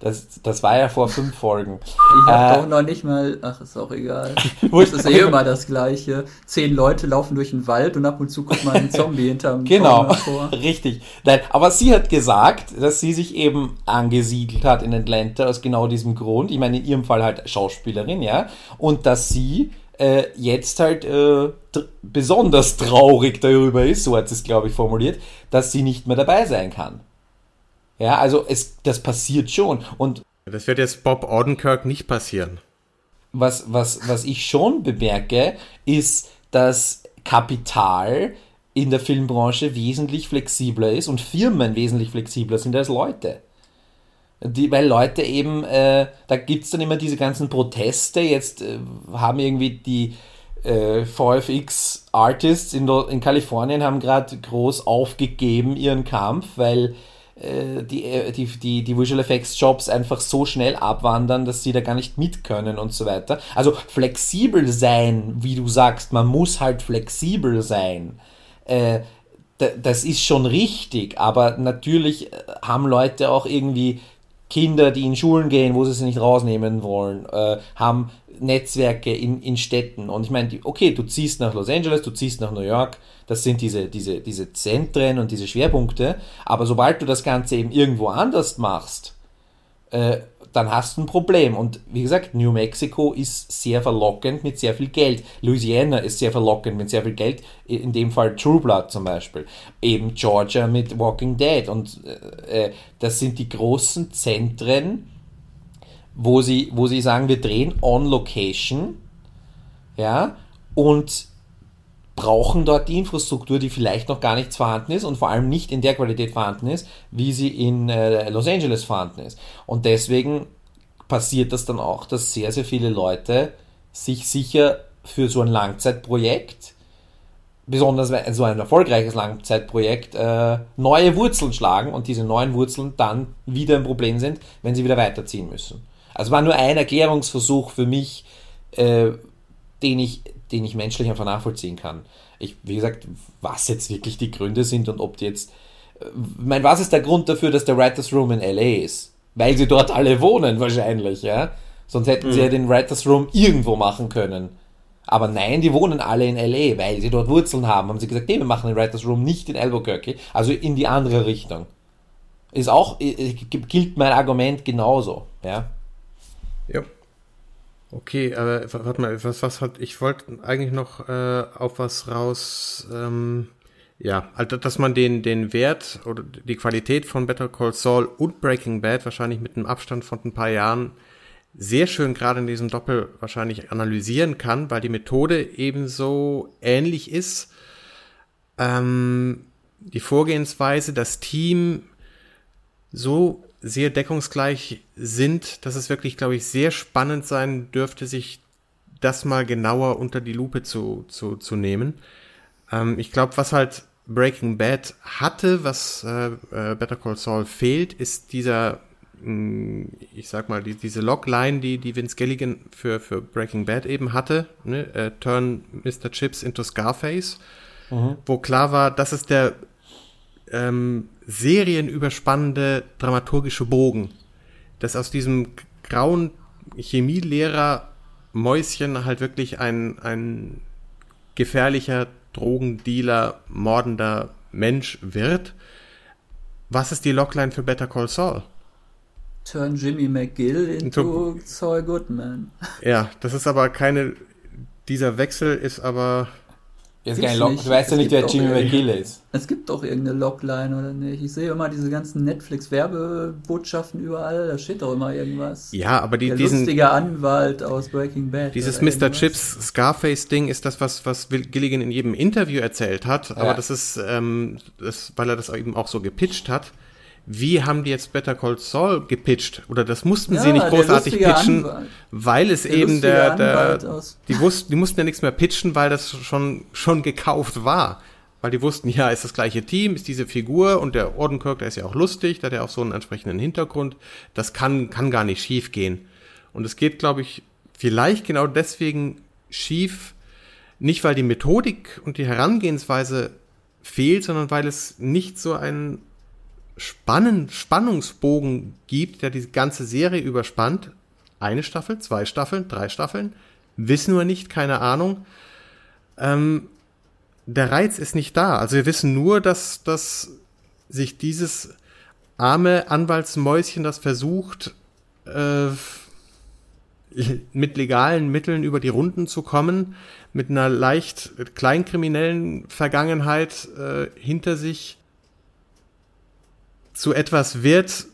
Das, das war ja vor fünf Folgen. Ich habe äh, doch noch nicht mal, ach, ist auch egal. [LAUGHS] das ist eh [LAUGHS] immer das Gleiche. Zehn Leute laufen durch den Wald und ab und zu guckt man einen [LAUGHS] Zombie hinterm Genau, richtig. Nein, aber sie hat gesagt, dass sie sich eben angesiedelt hat in Atlanta aus genau diesem Grund. Ich meine, in ihrem Fall halt Schauspielerin, ja. Und dass sie äh, jetzt halt äh, besonders traurig darüber ist, so hat sie es, glaube ich, formuliert, dass sie nicht mehr dabei sein kann. Ja, also es, das passiert schon. Und das wird jetzt Bob Odenkirk nicht passieren. Was, was, was ich schon bemerke, ist, dass Kapital in der Filmbranche wesentlich flexibler ist und Firmen wesentlich flexibler sind als Leute. Die, weil Leute eben, äh, da gibt es dann immer diese ganzen Proteste, jetzt äh, haben irgendwie die äh, VFX Artists in, in Kalifornien haben gerade groß aufgegeben ihren Kampf, weil die, äh, die, die, die Visual Effects Jobs einfach so schnell abwandern, dass sie da gar nicht mit können und so weiter. Also flexibel sein, wie du sagst, man muss halt flexibel sein. Äh, das ist schon richtig, aber natürlich äh, haben Leute auch irgendwie Kinder, die in Schulen gehen, wo sie sie nicht rausnehmen wollen, äh, haben Netzwerke in, in Städten. Und ich meine, okay, du ziehst nach Los Angeles, du ziehst nach New York, das sind diese, diese, diese Zentren und diese Schwerpunkte. Aber sobald du das Ganze eben irgendwo anders machst, äh, dann hast du ein Problem. Und wie gesagt, New Mexico ist sehr verlockend mit sehr viel Geld. Louisiana ist sehr verlockend mit sehr viel Geld. In dem Fall True Blood zum Beispiel. Eben Georgia mit Walking Dead. Und äh, äh das sind die großen Zentren, wo sie, wo sie sagen, wir drehen on location. Ja. Und brauchen dort die Infrastruktur, die vielleicht noch gar nicht vorhanden ist und vor allem nicht in der Qualität vorhanden ist, wie sie in äh, Los Angeles vorhanden ist. Und deswegen passiert das dann auch, dass sehr, sehr viele Leute sich sicher für so ein Langzeitprojekt, besonders so ein erfolgreiches Langzeitprojekt, äh, neue Wurzeln schlagen und diese neuen Wurzeln dann wieder ein Problem sind, wenn sie wieder weiterziehen müssen. Also war nur ein Erklärungsversuch für mich, äh, den ich den ich menschlich einfach nachvollziehen kann. Ich, wie gesagt, was jetzt wirklich die Gründe sind und ob die jetzt. Ich meine, was ist der Grund dafür, dass der Writers Room in LA ist? Weil sie dort alle wohnen, wahrscheinlich, ja. Sonst hätten mhm. sie ja den Writers Room irgendwo machen können. Aber nein, die wohnen alle in LA, weil sie dort Wurzeln haben. Haben sie gesagt, nee, wir machen den Writers Room nicht in Albuquerque, also in die andere Richtung. Ist auch, gilt mein Argument genauso, ja. Ja. Okay, aber warte mal, was, was hat, ich wollte eigentlich noch äh, auf was raus, ähm, ja, also dass man den, den Wert oder die Qualität von Better Call Saul und Breaking Bad wahrscheinlich mit einem Abstand von ein paar Jahren sehr schön gerade in diesem Doppel wahrscheinlich analysieren kann, weil die Methode ebenso ähnlich ist. Ähm, die Vorgehensweise, das Team so sehr deckungsgleich sind, dass es wirklich, glaube ich, sehr spannend sein dürfte, sich das mal genauer unter die Lupe zu, zu, zu nehmen. Ähm, ich glaube, was halt Breaking Bad hatte, was äh, äh, Better Call Saul fehlt, ist dieser, mh, mm, ich sag mal, die, diese Logline, die, die Vince Gilligan für, für Breaking Bad eben hatte, ne? äh, Turn Mr. Chips into Scarface, mhm. wo klar war, das ist der ähm, serienüberspannende dramaturgische Bogen, dass aus diesem grauen Chemielehrer Mäuschen halt wirklich ein, ein gefährlicher Drogendealer, mordender Mensch wird. Was ist die Logline für Better Call Saul? Turn Jimmy McGill into Saul Goodman. Ja, das ist aber keine. Dieser Wechsel ist aber Jetzt kein Log, du weißt ja nicht, wer Jimmy McGill ist. Es gibt doch irgendeine Logline oder nicht. Ich sehe immer diese ganzen Netflix-Werbebotschaften überall, da steht doch immer irgendwas. Ja, aber die, Der diesen, lustige Anwalt aus Breaking Bad. Dieses Mr. Chips Scarface-Ding ist das, was, was Gilligan in jedem Interview erzählt hat, aber ja. das ist, ähm, das, weil er das eben auch so gepitcht hat wie haben die jetzt Better Call Saul gepitcht? Oder das mussten ja, sie nicht großartig pitchen, Anwalt. weil es der eben der, der die wussten, die mussten ja nichts mehr pitchen, weil das schon, schon gekauft war. Weil die wussten, ja, ist das gleiche Team, ist diese Figur und der Ordenkirk, der ist ja auch lustig, der hat ja auch so einen entsprechenden Hintergrund. Das kann, kann gar nicht schief gehen. Und es geht, glaube ich, vielleicht genau deswegen schief, nicht weil die Methodik und die Herangehensweise fehlt, sondern weil es nicht so ein Spannen, Spannungsbogen gibt, der die ganze Serie überspannt. Eine Staffel, zwei Staffeln, drei Staffeln. Wissen wir nicht, keine Ahnung. Ähm, der Reiz ist nicht da. Also wir wissen nur, dass, dass sich dieses arme Anwaltsmäuschen, das versucht, äh, mit legalen Mitteln über die Runden zu kommen, mit einer leicht kleinkriminellen Vergangenheit äh, hinter sich zu etwas wird,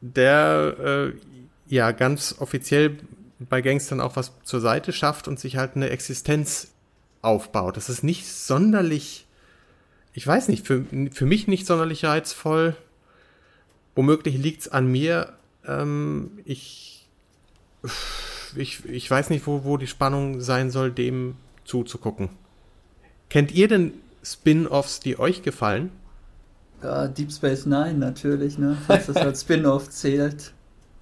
der äh, ja ganz offiziell bei Gangstern auch was zur Seite schafft und sich halt eine Existenz aufbaut. Das ist nicht sonderlich, ich weiß nicht, für, für mich nicht sonderlich reizvoll. Womöglich liegt's an mir. Ähm, ich, ich, ich weiß nicht, wo, wo die Spannung sein soll, dem zuzugucken. Kennt ihr denn Spin-offs, die euch gefallen? Ja, Deep Space Nine natürlich, ne? Dass das als Spin-off zählt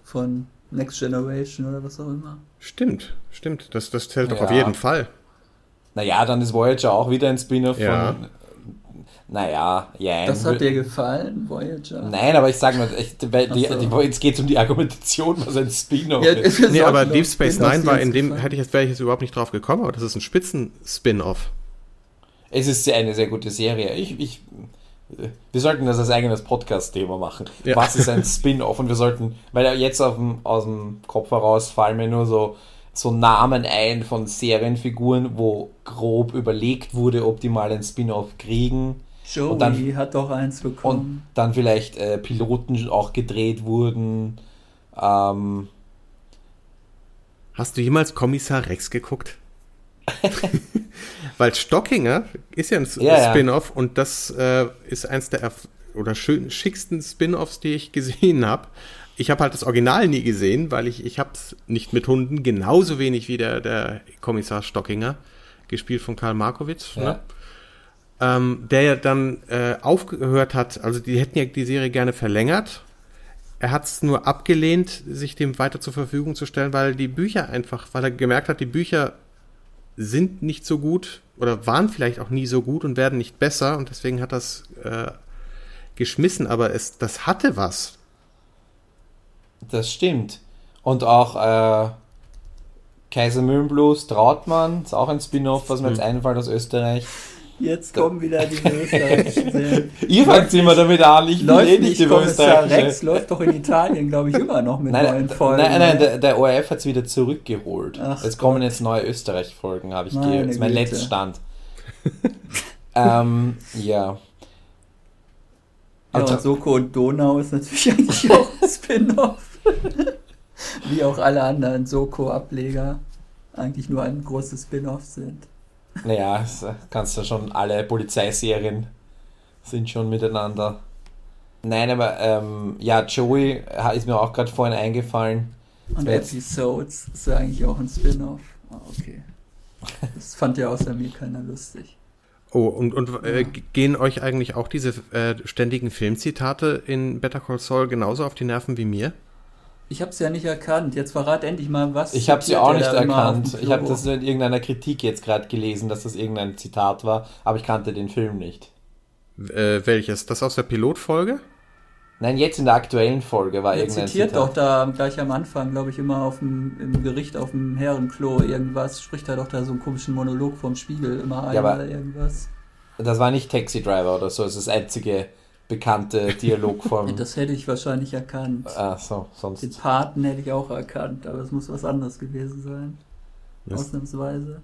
von Next Generation oder was auch immer. Stimmt, stimmt. Das, das zählt ja. doch auf jeden Fall. Naja, dann ist Voyager auch wieder ein Spin-off ja. von. Naja, ja. Das hat dir gefallen, Voyager? Nein, aber ich sage mal, ich, die, die, die, jetzt geht es um die Argumentation, was ein Spin-off ja, ist. Nee, aber Deep Space Nine war in dem, hätte ich jetzt, wäre ich jetzt überhaupt nicht drauf gekommen, aber das ist ein Spitzen-Spin-off. Es ist eine sehr gute Serie. Ich, ich, wir sollten das als eigenes Podcast-Thema machen. Ja. Was ist ein Spin-off? Und wir sollten, weil jetzt dem, aus dem Kopf heraus fallen mir nur so, so Namen ein von Serienfiguren, wo grob überlegt wurde, ob die mal ein Spin-off kriegen. Joey und dann, hat doch eins bekommen. Und dann vielleicht äh, Piloten auch gedreht wurden. Ähm, Hast du jemals Kommissar Rex geguckt? [LAUGHS] Weil Stockinger ist ja ein ja, Spin-off ja. und das äh, ist eins der oder schön, schicksten Spin-offs, die ich [LAUGHS] gesehen habe. Ich habe halt das Original nie gesehen, weil ich, ich habe es nicht mit Hunden, genauso wenig wie der, der Kommissar Stockinger, gespielt von Karl Markowitz, ja. ne? ähm, der ja dann äh, aufgehört hat, also die hätten ja die Serie gerne verlängert. Er hat es nur abgelehnt, sich dem weiter zur Verfügung zu stellen, weil die Bücher einfach, weil er gemerkt hat, die Bücher sind nicht so gut oder waren vielleicht auch nie so gut und werden nicht besser und deswegen hat das äh, geschmissen, aber es, das hatte was. Das stimmt. Und auch äh, Kaisermühlenblues, Trautmann, ist auch ein Spin-off, was mir jetzt einfällt aus Österreich. Jetzt kommen wieder die österreichischen. [LAUGHS] Ihr fangt immer damit an, ich Läuft eh nicht nicht Kommissar österreichische. Rex, läuft doch in Italien, glaube ich, immer noch mit Nein, neuen Folgen. nein, nein, ne? der, der ORF hat es wieder zurückgeholt. Ach es kommen jetzt neue Österreich-Folgen, habe ich Meine gehört. Das ist mein Güte. Letztstand. [LAUGHS] ähm, ja. Ja, und Soko und Donau ist natürlich eigentlich [LAUGHS] auch ein Spin-off. Wie auch alle anderen Soko-Ableger eigentlich nur ein großes Spin-off sind. Naja, das kannst du schon, alle Polizeiserien sind schon miteinander. Nein, aber ähm, ja, Joey ist mir auch gerade vorhin eingefallen. Und Episodes ist ja eigentlich auch ein Spin-off. Ah, okay. Das fand ja außer mir keiner lustig. Oh, und, und äh, gehen euch eigentlich auch diese äh, ständigen Filmzitate in Better Call Saul genauso auf die Nerven wie mir? Ich habe es ja nicht erkannt. Jetzt verrat endlich mal, was. Ich habe sie auch nicht erkannt. Ich habe das nur in irgendeiner Kritik jetzt gerade gelesen, dass das irgendein Zitat war, aber ich kannte den Film nicht. Äh, welches? Das aus der Pilotfolge? Nein, jetzt in der aktuellen Folge war Er irgendein zitiert Zitat. doch da gleich am Anfang, glaube ich, immer auf dem, im Gericht auf dem Herrenklo irgendwas. Spricht er doch da so einen komischen Monolog vom Spiegel immer ein Ja, irgendwas. Das war nicht Taxi Driver oder so, das ist das einzige bekannte Dialogform. [LAUGHS] Das hätte ich wahrscheinlich erkannt. ah, so, Den sonst. Paten hätte ich auch erkannt, aber es muss was anderes gewesen sein. Das- Ausnahmsweise.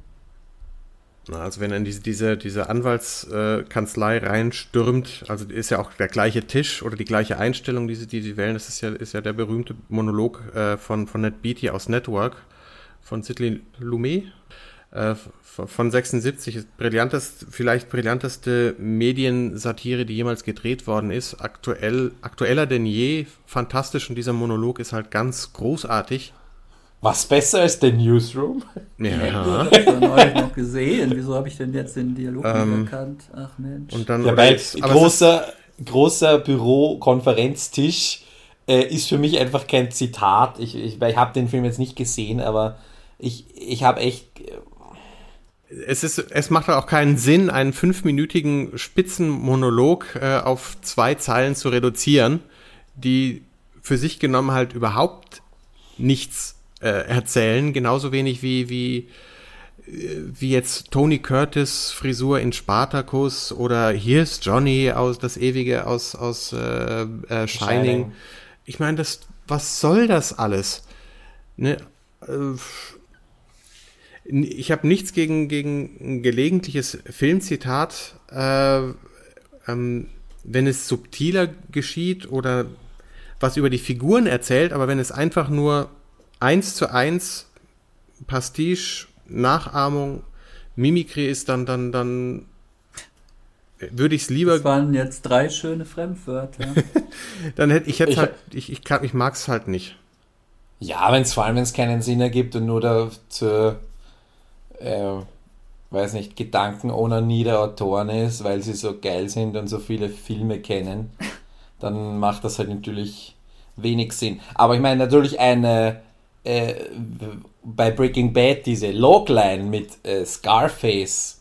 Na, also wenn er in diese, diese, diese Anwaltskanzlei äh, Kanzlei reinstürmt, also ist ja auch der gleiche Tisch oder die gleiche Einstellung, die sie, die sie wählen, das ist ja, ist ja der berühmte Monolog äh, von, von Ned Beatty aus Network, von Sidney Lumet, äh, von von 76, ist brillantest, vielleicht brillanteste Mediensatire, die jemals gedreht worden ist, aktuell, aktueller denn je, fantastisch und dieser Monolog ist halt ganz großartig. Was besser als der Newsroom? Ja. Ja. Ich habe neulich noch gesehen. Wieso habe ich denn jetzt den Dialog Ähm, nicht erkannt? Ach Mensch. Und dann, Ja, weil jetzt- ist- großer, großer Büro-Konferenztisch äh, ist für mich einfach kein Zitat. Ich, ich, ich habe den Film jetzt nicht gesehen, aber ich, ich habe echt. Es, ist, es macht auch keinen Sinn, einen fünfminütigen Spitzenmonolog äh, auf zwei Zeilen zu reduzieren, die für sich genommen halt überhaupt nichts äh, erzählen, genauso wenig wie, wie, äh, wie jetzt Tony Curtis Frisur in Spartacus oder Here's Johnny aus das ewige aus, aus äh, äh, Shining. Shining. Ich meine, das, was soll das alles? Ne? Äh, ich habe nichts gegen, gegen ein gelegentliches Filmzitat, äh, ähm, wenn es subtiler geschieht oder was über die Figuren erzählt, aber wenn es einfach nur eins zu eins Pastiche, Nachahmung, Mimikry ist, dann, dann, dann würde ich es lieber, Das waren jetzt drei schöne Fremdwörter. [LAUGHS] dann hätte ich jetzt Ich- halt, ich, ich, kann- ich mag es halt nicht. Ja, wenn es vor allem, wenn es keinen Sinn ergibt und nur da zur, äh, weiß nicht, Gedankenonanie der Autoren ist, weil sie so geil sind und so viele Filme kennen, [LAUGHS] dann macht das halt natürlich wenig Sinn. Aber ich meine natürlich eine, äh, bei Breaking Bad diese Logline mit äh, Scarface,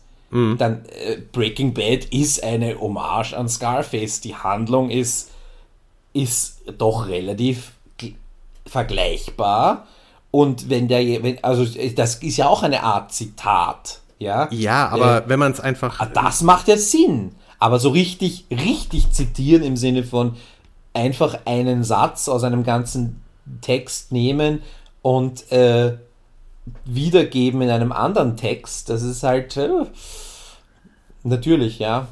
dann äh, Breaking Bad ist eine Hommage an Scarface. Die Handlung ist, ist doch relativ gl- vergleichbar. Und wenn der, wenn, also das ist ja auch eine Art Zitat, ja. Ja, aber Äh, wenn man es einfach. Ah, Das macht ja Sinn. Aber so richtig, richtig zitieren im Sinne von einfach einen Satz aus einem ganzen Text nehmen und äh, wiedergeben in einem anderen Text, das ist halt äh, natürlich, ja.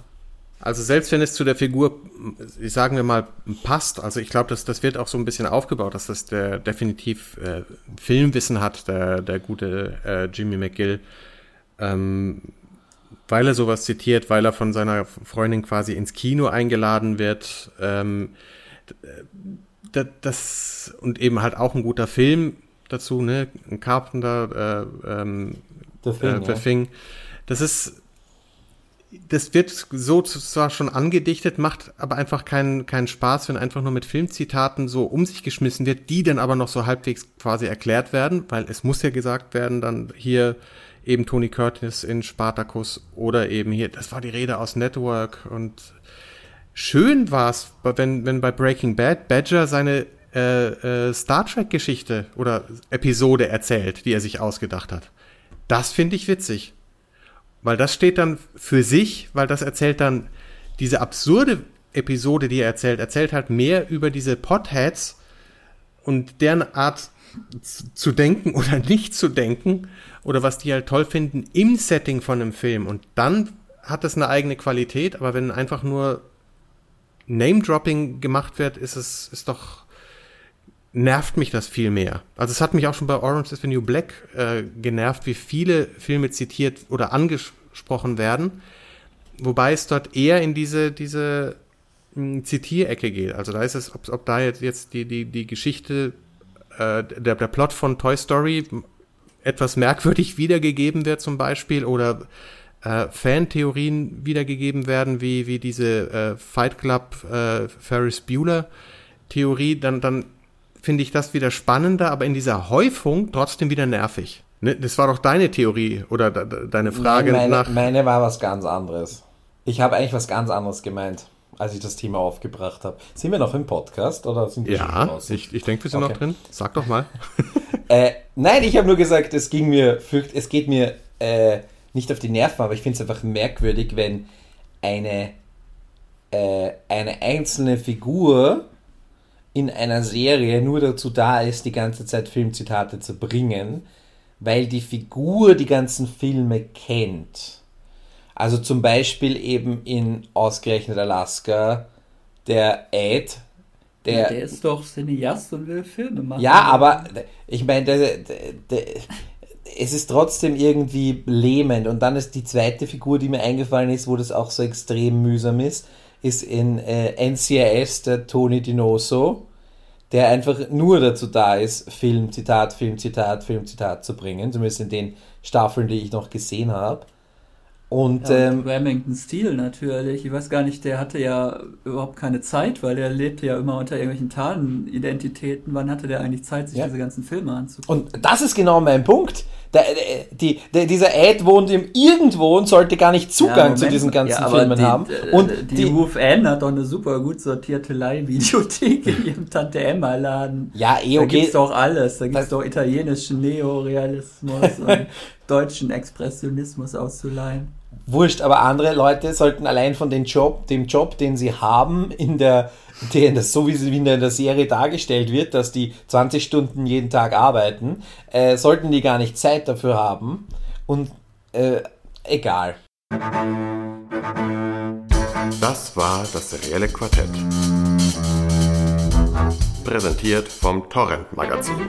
Also selbst wenn es zu der Figur, äh, sagen wir mal, passt, also ich glaube, das, das wird auch so ein bisschen aufgebaut, dass das der definitiv äh, Filmwissen hat, der, der gute äh, Jimmy McGill, ähm, weil er sowas zitiert, weil er von seiner Freundin quasi ins Kino eingeladen wird. Ähm, d- das und eben halt auch ein guter Film dazu, ne? Ein Carpenter, äh, ähm, The Thing, äh, The ja. Thing. Das ist, das wird so zwar schon angedichtet, macht aber einfach keinen, keinen Spaß, wenn einfach nur mit Filmzitaten so um sich geschmissen wird, die dann aber noch so halbwegs quasi erklärt werden, weil es muss ja gesagt werden, dann hier eben Tony Curtis in Spartacus oder eben hier, das war die Rede aus Network und schön war es, wenn, wenn bei Breaking Bad Badger seine äh, äh, Star Trek-Geschichte oder Episode erzählt, die er sich ausgedacht hat. Das finde ich witzig. Weil das steht dann für sich, weil das erzählt dann diese absurde Episode, die er erzählt, erzählt halt mehr über diese Potheads und deren Art zu denken [LAUGHS] oder nicht zu denken oder was die halt toll finden im Setting von einem Film. Und dann hat es eine eigene Qualität, aber wenn einfach nur Name-Dropping gemacht wird, ist es, ist doch, nervt mich das viel mehr. Also es hat mich auch schon bei Orange is the New Black äh, genervt, wie viele Filme zitiert oder angesprochen werden, wobei es dort eher in diese, diese hm, Zitierecke geht. Also da ist es, ob, ob da jetzt, jetzt die, die, die Geschichte, äh, der, der Plot von Toy Story etwas merkwürdig wiedergegeben wird zum Beispiel oder äh, Fantheorien wiedergegeben werden, wie, wie diese äh, Fight Club äh, Ferris Bueller Theorie, dann, dann finde ich das wieder spannender, aber in dieser Häufung trotzdem wieder nervig. Ne? Das war doch deine Theorie oder deine Frage Nein, meine, nach. Meine war was ganz anderes. Ich habe eigentlich was ganz anderes gemeint, als ich das Thema aufgebracht habe. Sind wir noch im Podcast oder sind wir ja, schon raus? ich, ich denke, wir sind okay. noch drin. Sag doch mal. [LAUGHS] äh, nein, ich habe nur gesagt, es ging mir, es geht mir äh, nicht auf die Nerven, aber ich finde es einfach merkwürdig, wenn eine, äh, eine einzelne Figur in einer Serie nur dazu da ist, die ganze Zeit Filmzitate zu bringen, weil die Figur die ganzen Filme kennt. Also zum Beispiel eben in Ausgerechnet Alaska der Ed, der, ja, der ist doch Cineast und will Filme machen. Ja, aber ich meine, der, der, der, es ist trotzdem irgendwie lähmend. Und dann ist die zweite Figur, die mir eingefallen ist, wo das auch so extrem mühsam ist, ist in äh, NCIS der Tony Dinoso, der einfach nur dazu da ist, Filmzitat, Filmzitat, Filmzitat zu bringen, zumindest in den Staffeln, die ich noch gesehen habe. Und, ja, und ähm, Remington Steele natürlich. Ich weiß gar nicht, der hatte ja überhaupt keine Zeit, weil der lebte ja immer unter irgendwelchen Tarnidentitäten. Wann hatte der eigentlich Zeit, sich ja. diese ganzen Filme anzugucken? Und das ist genau mein Punkt. Der, die, der, dieser Ad wohnt im irgendwo und sollte gar nicht Zugang ja, zu diesen ganzen ja, Filmen die, haben. Und die, die Roof Ann hat doch eine super gut sortierte Leihvideothek in ihrem [LAUGHS] Tante Emma Laden. Ja, eh okay. Da gibt's doch alles. Da gibt's doch italienischen Neorealismus [LAUGHS] und deutschen Expressionismus auszuleihen wurscht, aber andere Leute sollten allein von dem Job, dem Job, den sie haben, in der, den, das, so wie sie in der Serie dargestellt wird, dass die 20 Stunden jeden Tag arbeiten, äh, sollten die gar nicht Zeit dafür haben. Und äh, egal. Das war das serielle Quartett. Präsentiert vom Torrent Magazin.